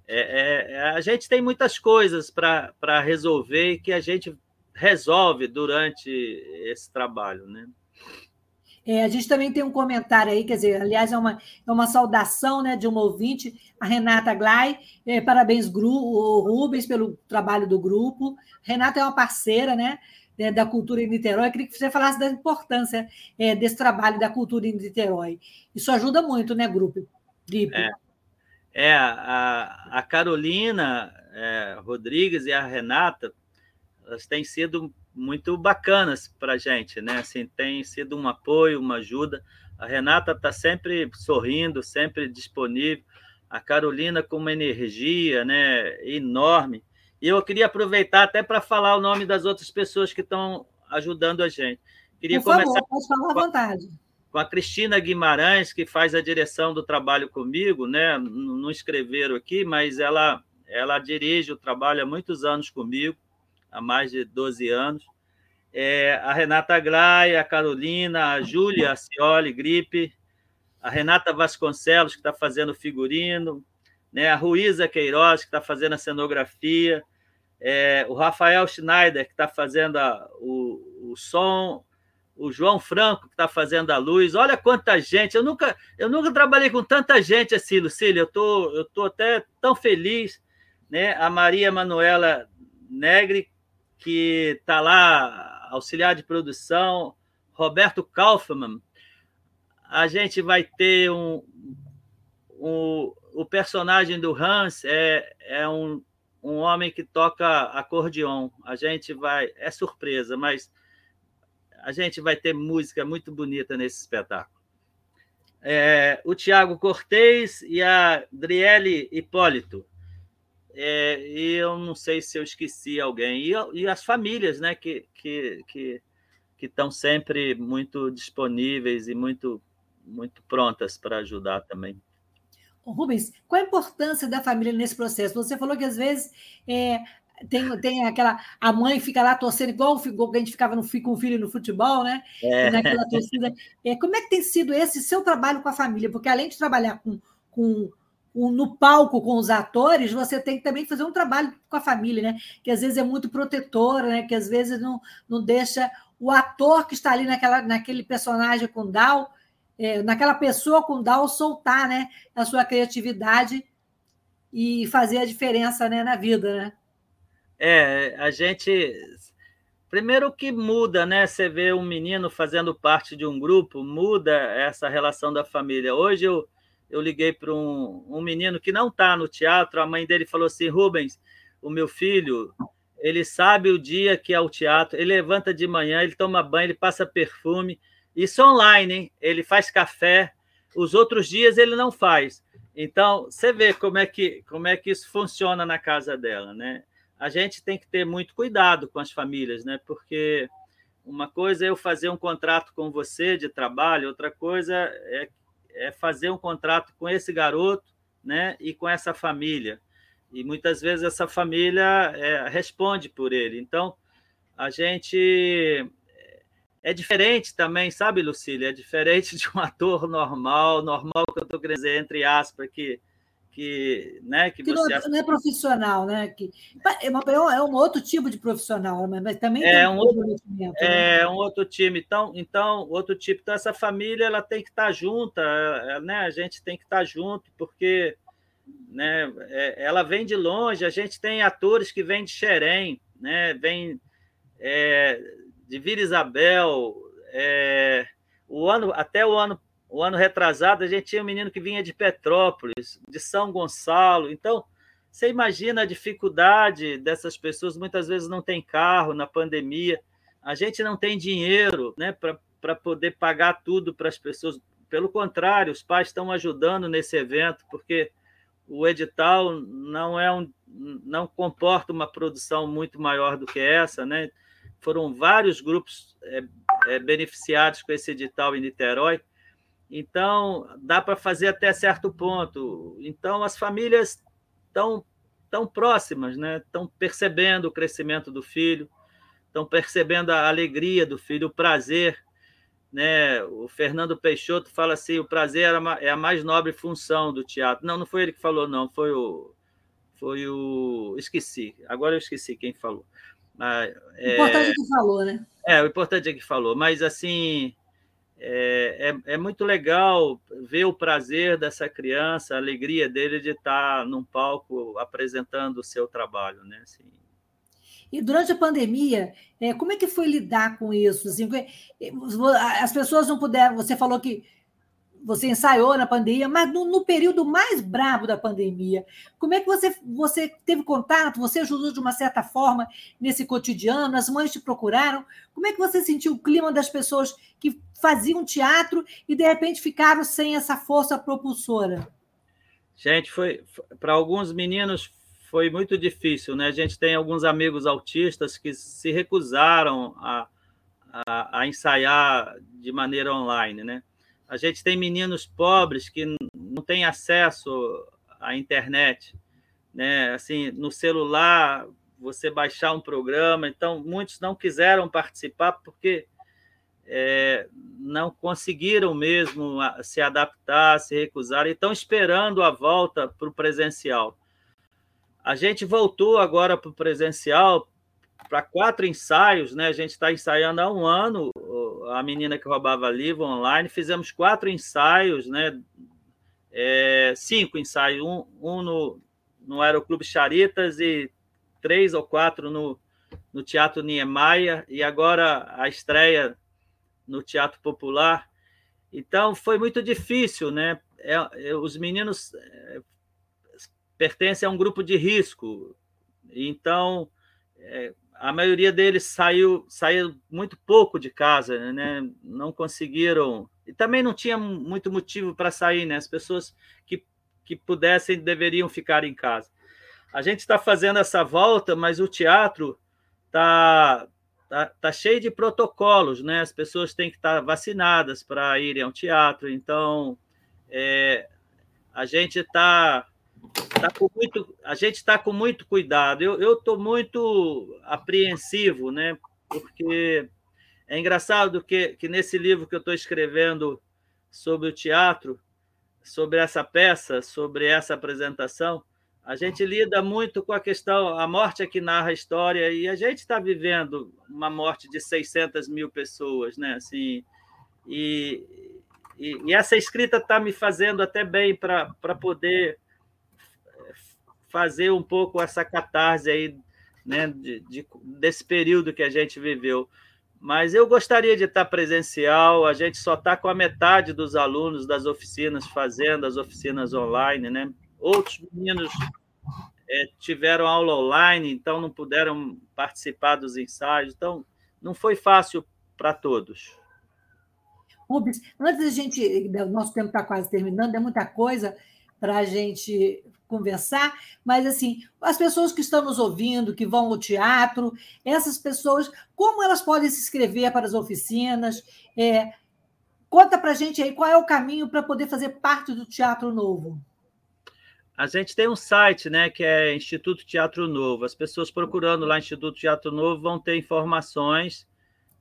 É, é, é a gente tem muitas coisas para resolver que a gente resolve durante esse trabalho, né? É, a gente também tem um comentário aí, quer dizer, aliás, é uma, é uma saudação né, de uma ouvinte, a Renata Glay. É, parabéns, Gru, Rubens, pelo trabalho do grupo. Renata é uma parceira né, da cultura em Niterói. Eu queria que você falasse da importância é, desse trabalho da cultura em Niterói. Isso ajuda muito, né, grupo? É, é a, a Carolina é, Rodrigues e a Renata, elas têm sido muito bacanas para a gente, né? Assim, tem sido um apoio, uma ajuda. A Renata está sempre sorrindo, sempre disponível. A Carolina com uma energia, né, enorme. E eu queria aproveitar até para falar o nome das outras pessoas que estão ajudando a gente. Queria Por favor, começar pode falar à vontade. Com a Cristina Guimarães, que faz a direção do trabalho comigo, né? Não escreveram aqui, mas ela ela dirige o trabalho há muitos anos comigo há mais de 12 anos. É, a Renata Glay, a Carolina, a Júlia Cioli Gripe, a Renata Vasconcelos, que está fazendo figurino, né, a Ruísa Queiroz, que está fazendo a cenografia, é, o Rafael Schneider, que está fazendo a, o, o som, o João Franco, que está fazendo a luz. Olha quanta gente! Eu nunca, eu nunca trabalhei com tanta gente assim, Lucília. Eu tô, eu tô até tão feliz. Né? A Maria Manuela Negri, que está lá, auxiliar de produção, Roberto Kaufmann. A gente vai ter um, um o personagem do Hans é, é um, um homem que toca acordeon. A gente vai, é surpresa, mas a gente vai ter música muito bonita nesse espetáculo. É, o Tiago Cortez e a Adriele Hipólito é, e eu não sei se eu esqueci alguém. E, e as famílias, né, que que que que estão sempre muito disponíveis e muito muito prontas para ajudar também. Rubens, qual a importância da família nesse processo? Você falou que às vezes é, tem, tem aquela. A mãe fica lá torcendo, igual que a gente ficava no, com o filho no futebol, né? É. Naquela torcida. É, como é que tem sido esse seu trabalho com a família? Porque além de trabalhar com, com no palco com os atores, você tem que também fazer um trabalho com a família, né? Que às vezes é muito protetora, né? Que às vezes não, não deixa o ator que está ali naquela, naquele personagem com Down, é, naquela pessoa com Down, soltar né? a sua criatividade e fazer a diferença né? na vida, né? É, a gente. Primeiro que muda, né? Você vê um menino fazendo parte de um grupo, muda essa relação da família. Hoje eu eu liguei para um, um menino que não está no teatro, a mãe dele falou assim, Rubens, o meu filho, ele sabe o dia que é o teatro, ele levanta de manhã, ele toma banho, ele passa perfume, isso online, hein? ele faz café, os outros dias ele não faz. Então, você vê como é que, como é que isso funciona na casa dela, né? A gente tem que ter muito cuidado com as famílias, né? Porque uma coisa é eu fazer um contrato com você de trabalho, outra coisa é é fazer um contrato com esse garoto né, e com essa família. E muitas vezes essa família é, responde por ele. Então, a gente. É diferente também, sabe, Lucília? É diferente de um ator normal, normal que eu estou querendo dizer, entre aspas, que que, né, que, que você... não, não, é profissional, né? Que, é, uma, é um outro tipo de profissional, mas também é um, outro, né? é um outro time. Então, então, outro tipo. Então, essa família ela tem que estar junta, é, né? A gente tem que estar junto, porque né, é, ela vem de longe, a gente tem atores que vêm de Xerém, né? Vem é, de Vila Isabel, é, o ano, até o ano, o ano retrasado, a gente tinha um menino que vinha de Petrópolis, de São Gonçalo. Então, você imagina a dificuldade dessas pessoas, muitas vezes não tem carro na pandemia, a gente não tem dinheiro né, para poder pagar tudo para as pessoas. Pelo contrário, os pais estão ajudando nesse evento, porque o edital não é um, não comporta uma produção muito maior do que essa, né? Foram vários grupos é, é, beneficiados com esse edital em Niterói, então dá para fazer até certo ponto. Então as famílias estão tão próximas, né? Estão percebendo o crescimento do filho, estão percebendo a alegria do filho, o prazer né? O Fernando Peixoto fala assim: o prazer é a mais nobre função do teatro. Não, não foi ele que falou, não, foi o. Foi o. Esqueci, agora eu esqueci quem falou. Ah, é... O importante é que falou, né? É, o importante é que falou, mas assim. É, é, é, muito legal ver o prazer dessa criança, a alegria dele de estar num palco apresentando o seu trabalho, né? Assim, e durante a pandemia, é, como é que foi lidar com isso? Assim, as pessoas não puderam. Você falou que você ensaiou na pandemia, mas no, no, período mais bravo da pandemia, como é que você, você teve contato? Você ajudou de uma certa forma nesse cotidiano? As mães te procuraram? Como é que você sentiu o clima das pessoas que faziam teatro e de repente ficaram sem essa força propulsora? Gente, foi para alguns meninos foi muito difícil, né? A gente tem alguns amigos autistas que se recusaram a, a, a, ensaiar de maneira online, né? A gente tem meninos pobres que não têm acesso à internet, né? Assim, no celular você baixar um programa, então muitos não quiseram participar porque é, não conseguiram mesmo se adaptar, se recusaram, e estão esperando a volta para o presencial. A gente voltou agora para o presencial para quatro ensaios, né? A gente está ensaiando há um ano a menina que roubava livro online. Fizemos quatro ensaios, né? É, cinco ensaios, um, um no, no Aeroclube Charitas e três ou quatro no, no Teatro Niemeyer e agora a estreia no Teatro Popular. Então foi muito difícil, né? É, é, os meninos é, pertence a um grupo de risco. Então, é, a maioria deles saiu, saiu muito pouco de casa, né? não conseguiram. E também não tinha muito motivo para sair, né? As pessoas que, que pudessem deveriam ficar em casa. A gente está fazendo essa volta, mas o teatro está tá, tá cheio de protocolos, né? As pessoas têm que estar vacinadas para irem ao teatro, então é, a gente está tá com muito, a gente está com muito cuidado. Eu estou muito apreensivo, né? Porque é engraçado que, que nesse livro que eu estou escrevendo sobre o teatro, sobre essa peça, sobre essa apresentação, a gente lida muito com a questão, a morte é que narra a história, e a gente está vivendo uma morte de 600 mil pessoas, né? Assim, e, e, e essa escrita está me fazendo até bem para poder fazer um pouco essa catarse aí, né, de, de, desse período que a gente viveu. Mas eu gostaria de estar presencial, a gente só está com a metade dos alunos das oficinas fazendo as oficinas online, né? Outros meninos é, tiveram aula online, então não puderam participar dos ensaios, então não foi fácil para todos. Rubens, antes da gente, nosso tempo está quase terminando, é muita coisa para a gente conversar, mas assim, as pessoas que estão nos ouvindo, que vão ao teatro, essas pessoas, como elas podem se inscrever para as oficinas? É, conta para gente aí qual é o caminho para poder fazer parte do Teatro Novo. A gente tem um site, né, que é Instituto Teatro Novo. As pessoas procurando lá Instituto Teatro Novo vão ter informações,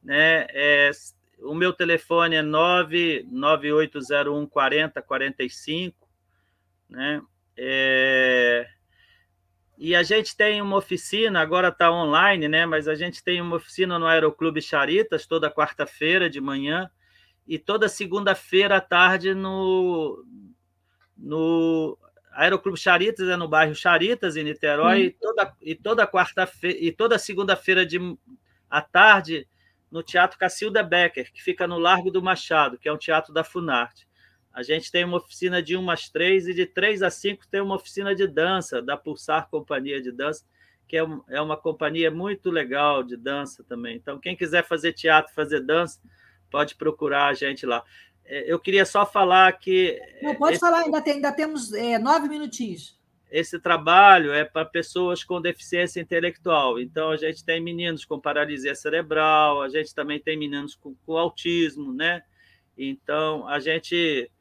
né? É, o meu telefone é 99801 4045, né? É... E a gente tem uma oficina, agora está online, né? Mas a gente tem uma oficina no Aeroclube Charitas toda quarta-feira de manhã e toda segunda-feira à tarde no, no Aeroclube Charitas, é no bairro Charitas, em Niterói, hum. e toda, e toda quarta-feira e toda segunda-feira de à tarde no Teatro Cacilda Becker, que fica no Largo do Machado, que é um teatro da Funarte. A gente tem uma oficina de 1 às 3 e de 3 às 5 tem uma oficina de dança, da Pulsar Companhia de Dança, que é, é uma companhia muito legal de dança também. Então, quem quiser fazer teatro, fazer dança, pode procurar a gente lá. É, eu queria só falar que. Não, pode esse, falar, ainda, tem, ainda temos é, nove minutinhos. Esse trabalho é para pessoas com deficiência intelectual. Então, a gente tem meninos com paralisia cerebral, a gente também tem meninos com, com autismo, né? Então, a gente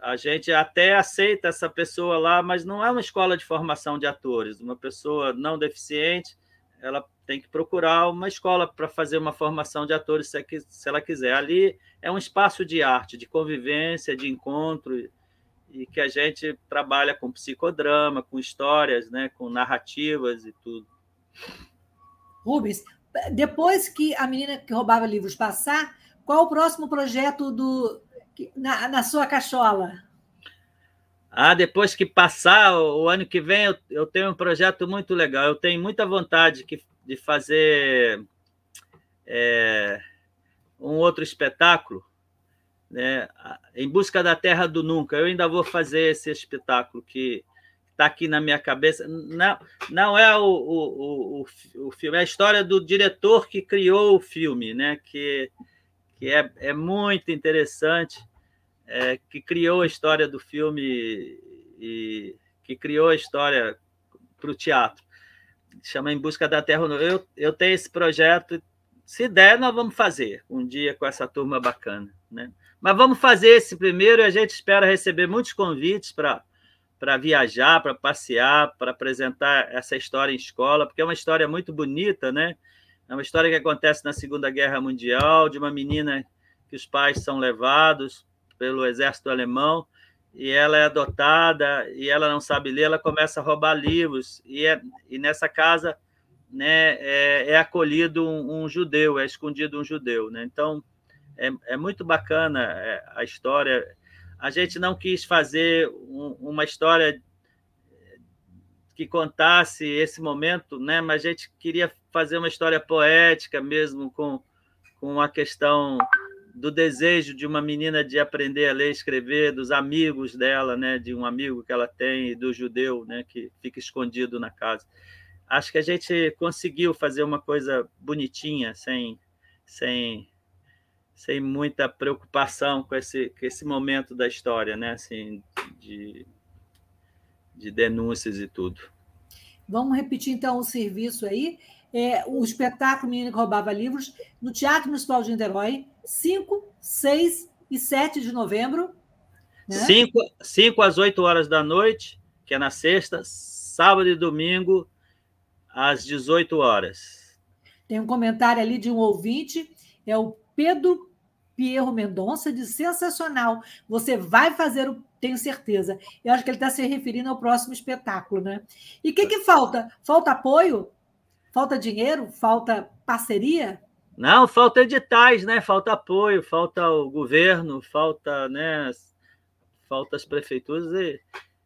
a gente até aceita essa pessoa lá, mas não é uma escola de formação de atores. Uma pessoa não deficiente, ela tem que procurar uma escola para fazer uma formação de atores se, ela quiser. Ali é um espaço de arte, de convivência, de encontro, e que a gente trabalha com psicodrama, com histórias, né, com narrativas e tudo. Rubens, depois que a menina que roubava livros passar, qual o próximo projeto do, na, na sua cachola? Ah, depois que passar o ano que vem, eu, eu tenho um projeto muito legal. Eu tenho muita vontade que, de fazer é, um outro espetáculo, né? Em busca da Terra do Nunca. Eu ainda vou fazer esse espetáculo que está aqui na minha cabeça. Não, não é o, o, o, o filme, é a história do diretor que criou o filme, né? Que que é, é muito interessante, é, que criou a história do filme e que criou a história para o teatro. Chama Em Busca da Terra. Eu, eu tenho esse projeto, se der, nós vamos fazer um dia com essa turma bacana. Né? Mas vamos fazer esse primeiro e a gente espera receber muitos convites para para viajar, para passear, para apresentar essa história em escola, porque é uma história muito bonita, né? É uma história que acontece na Segunda Guerra Mundial, de uma menina que os pais são levados pelo exército alemão e ela é adotada e ela não sabe ler, ela começa a roubar livros e, é, e nessa casa né, é, é acolhido um, um, judeu, é escondido um judeu. Né? Então, é, é muito bacana é, a história. A gente não quis fazer um, uma história que contasse esse momento, né? mas a gente queria fazer uma história poética mesmo, com, com a questão do desejo de uma menina de aprender a ler e escrever, dos amigos dela, né? de um amigo que ela tem, do judeu né? que fica escondido na casa. Acho que a gente conseguiu fazer uma coisa bonitinha, sem, sem, sem muita preocupação com esse, com esse momento da história, né? assim, de, de denúncias e tudo. Vamos repetir então o serviço aí. É, o espetáculo Menino que Roubava Livros, no Teatro Municipal de Niterói, 5, 6 e 7 de novembro. 5 né? Cinco, às 8 horas da noite, que é na sexta, sábado e domingo, às 18 horas. Tem um comentário ali de um ouvinte, é o Pedro Pierro Mendonça, de sensacional. Você vai fazer o. Tenho certeza. Eu acho que ele está se referindo ao próximo espetáculo, né? E o que, que falta? Falta apoio? Falta dinheiro? Falta parceria? Não, falta editais, né? Falta apoio, falta o governo, falta, né? Falta as prefeituras e,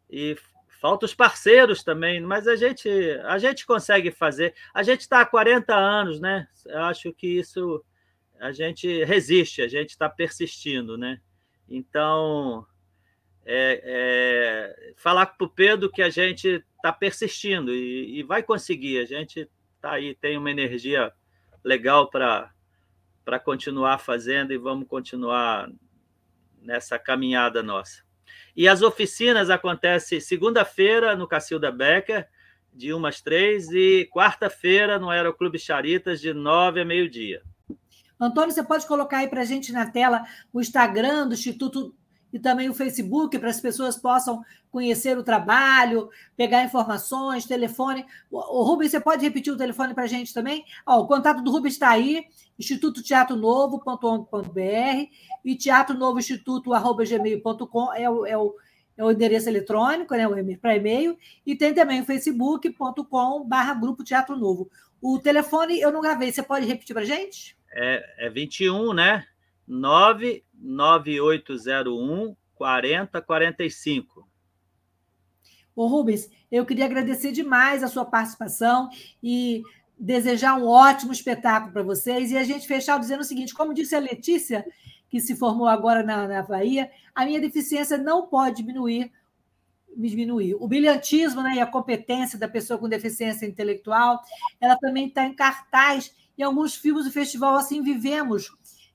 e falta os parceiros também, mas a gente a gente consegue fazer. A gente está há 40 anos, né? Eu acho que isso a gente resiste, a gente está persistindo, né? Então, é, é, falar para o Pedro que a gente está persistindo e, e, vai conseguir. A gente está aí, tem uma energia legal para continuar fazendo e vamos continuar nessa caminhada nossa. E as oficinas acontecem segunda-feira no Cacilda Becker, de umas três, e quarta-feira no Aeroclube Charitas, de nove a meio-dia. Antônio, você pode colocar aí para a gente na tela o Instagram do Instituto e também o Facebook, para as pessoas possam conhecer o trabalho, pegar informações, telefone. O Rubens, você pode repetir o telefone para a gente também? Ó, o contato do Rubens está aí, institutoteatronovo.com.br e teatro novo instituto.gmail.com é o, é, o, é o endereço eletrônico, né, para e-mail, e tem também o facebook.com barra grupo Teatro Novo. O telefone eu não gravei, você pode repetir para a gente? é, é 21, né? 99801 4045. Ô Rubens, eu queria agradecer demais a sua participação e desejar um ótimo espetáculo para vocês e a gente fechar dizendo o seguinte: como disse a Letícia, que se formou agora na, na Bahia, a minha deficiência não pode diminuir diminuir. O brilhantismo né, e a competência da pessoa com deficiência intelectual, ela também está em cartaz em alguns filmes do festival Assim Vivemos,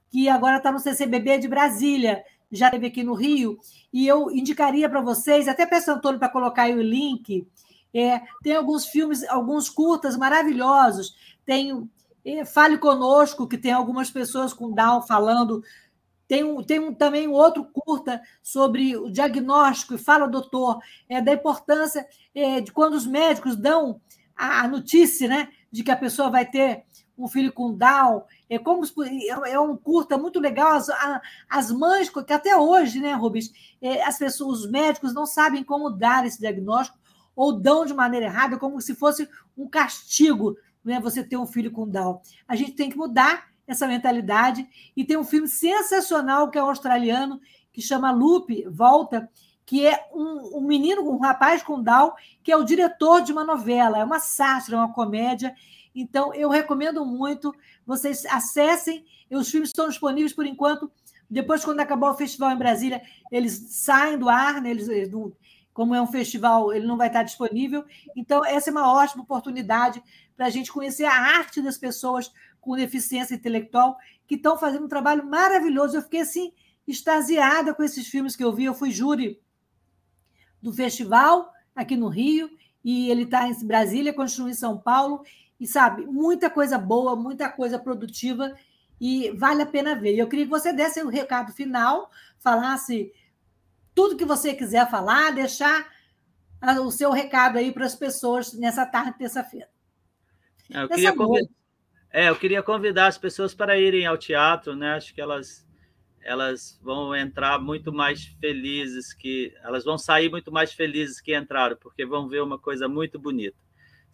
que agora está no CCBB de Brasília, já teve aqui no Rio, e eu indicaria para vocês, até peço Antônio para colocar aí o link, é, tem alguns filmes, alguns curtas maravilhosos, tem é, Fale Conosco, que tem algumas pessoas com Down falando tem, um, tem um, também um outro curta sobre o diagnóstico, e fala, doutor, é, da importância é, de quando os médicos dão a, a, notícia né, de que a pessoa vai ter um filho com Down. É, como, é, é um curta muito legal. As, as mães, que até hoje, né, Rubens, é, as pessoas, os médicos não sabem como dar esse diagnóstico ou dão de maneira errada, como se fosse um castigo né, você ter um filho com Down. A gente tem que mudar essa mentalidade. E tem um filme sensacional que é australiano, que chama Lupe, Volta, que é um, um menino, um rapaz com Down, que é o diretor de uma novela, é uma sátira, uma comédia. Então, eu recomendo muito. Vocês acessem. Os filmes estão disponíveis por enquanto. Depois, quando acabar o festival em Brasília, eles saem do ar, né? eles, eles como é um festival, ele não vai estar disponível. Então, essa é uma ótima oportunidade para a gente conhecer a arte das pessoas com deficiência intelectual que estão fazendo um trabalho maravilhoso. Eu fiquei assim extasiada com esses filmes que eu vi. Eu fui júri do festival aqui no Rio e ele está em Brasília, continua em São Paulo e sabe muita coisa boa, muita coisa produtiva e vale a pena ver. Eu queria que você desse o um recado final, falasse tudo que você quiser falar, deixar o seu recado aí para as pessoas nessa tarde de terça-feira. Eu queria, convidar, é, eu queria convidar as pessoas para irem ao teatro, né? Acho que elas elas vão entrar muito mais felizes que elas vão sair muito mais felizes que entraram, porque vão ver uma coisa muito bonita.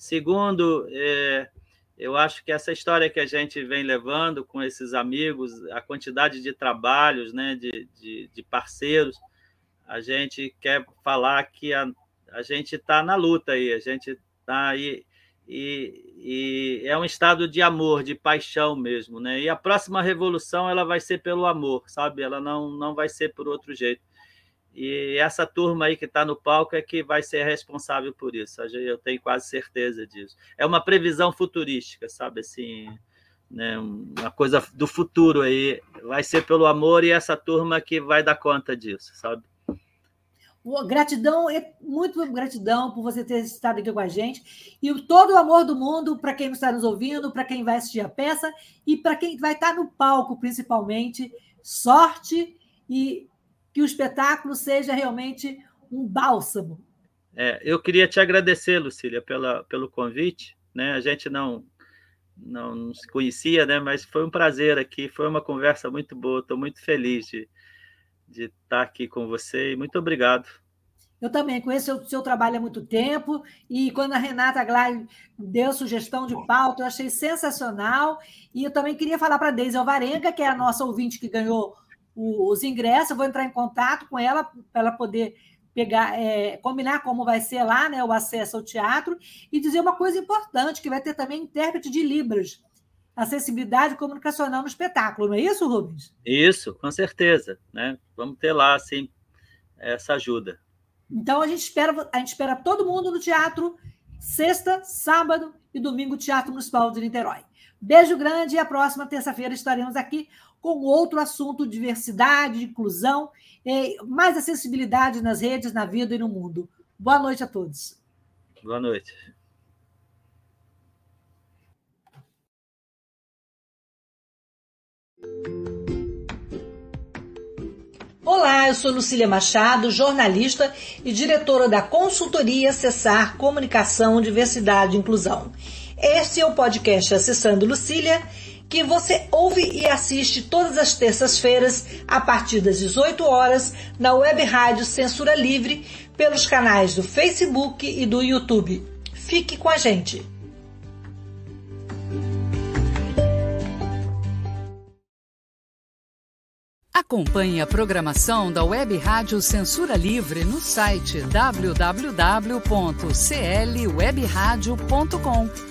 Segundo, é, eu acho que essa história que a gente vem levando com esses amigos, a quantidade de trabalhos, né, de, de, de parceiros, a gente quer falar que a, a gente está na luta aí, a gente está aí e, e, é um estado de amor, de paixão mesmo, né? E a próxima revolução ela vai ser pelo amor, sabe? Ela não, não vai ser por outro jeito. E essa turma aí que está no palco é que vai ser responsável por isso. Eu tenho quase certeza disso. É uma previsão futurística, sabe? Assim, né? Uma coisa do futuro aí. Vai ser pelo amor e essa turma que vai dar conta disso, sabe? Gratidão, muito gratidão por você ter estado aqui com a gente. E todo o amor do mundo para quem está nos ouvindo, para quem vai assistir a peça e para quem vai estar no palco, principalmente. Sorte e que o espetáculo seja realmente um bálsamo. É, eu queria te agradecer, Lucília, pela, pelo convite. Né? A gente não, não, não se conhecia, né? mas foi um prazer aqui, foi uma conversa muito boa. Estou muito feliz de de estar aqui com você e muito obrigado. Eu também conheço o seu trabalho há muito tempo e quando a Renata Glay deu sugestão de pauta, eu achei sensacional. E eu também queria falar para a Deise Alvarenga, que é a nossa ouvinte que ganhou os ingressos, eu vou entrar em contato com ela para ela poder pegar, é, combinar como vai ser lá, né, o acesso ao teatro, e dizer uma coisa importante, que vai ter também intérprete de Libras acessibilidade comunicacional no espetáculo, não é isso, Rubens? Isso, com certeza. Né? Vamos ter lá, assim, essa ajuda. Então a gente espera, a gente espera todo mundo no teatro, sexta, sábado e domingo, Teatro Municipal de Niterói. Beijo grande e a próxima terça-feira estaremos aqui com outro assunto: diversidade, inclusão, mais acessibilidade nas redes, na vida e no mundo. Boa noite a todos. Boa noite. Olá, eu sou Lucília Machado, jornalista e diretora da consultoria Acessar Comunicação, Diversidade e Inclusão. Este é o podcast Acessando Lucília, que você ouve e assiste todas as terças-feiras, a partir das 18 horas, na web rádio Censura Livre, pelos canais do Facebook e do YouTube. Fique com a gente! Acompanhe a programação da Web Rádio Censura Livre no site www.clwebradio.com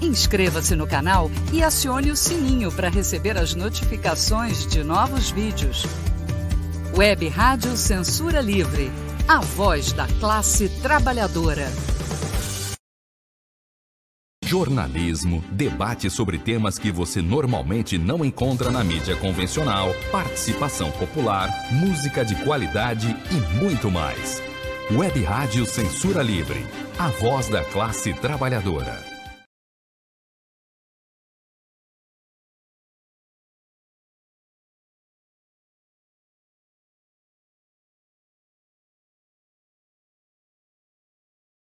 Inscreva-se no canal e acione o sininho para receber as notificações de novos vídeos. Web Rádio Censura Livre. A voz da classe trabalhadora. Jornalismo, debate sobre temas que você normalmente não encontra na mídia convencional, participação popular, música de qualidade e muito mais. Web Rádio Censura Livre, a voz da classe trabalhadora.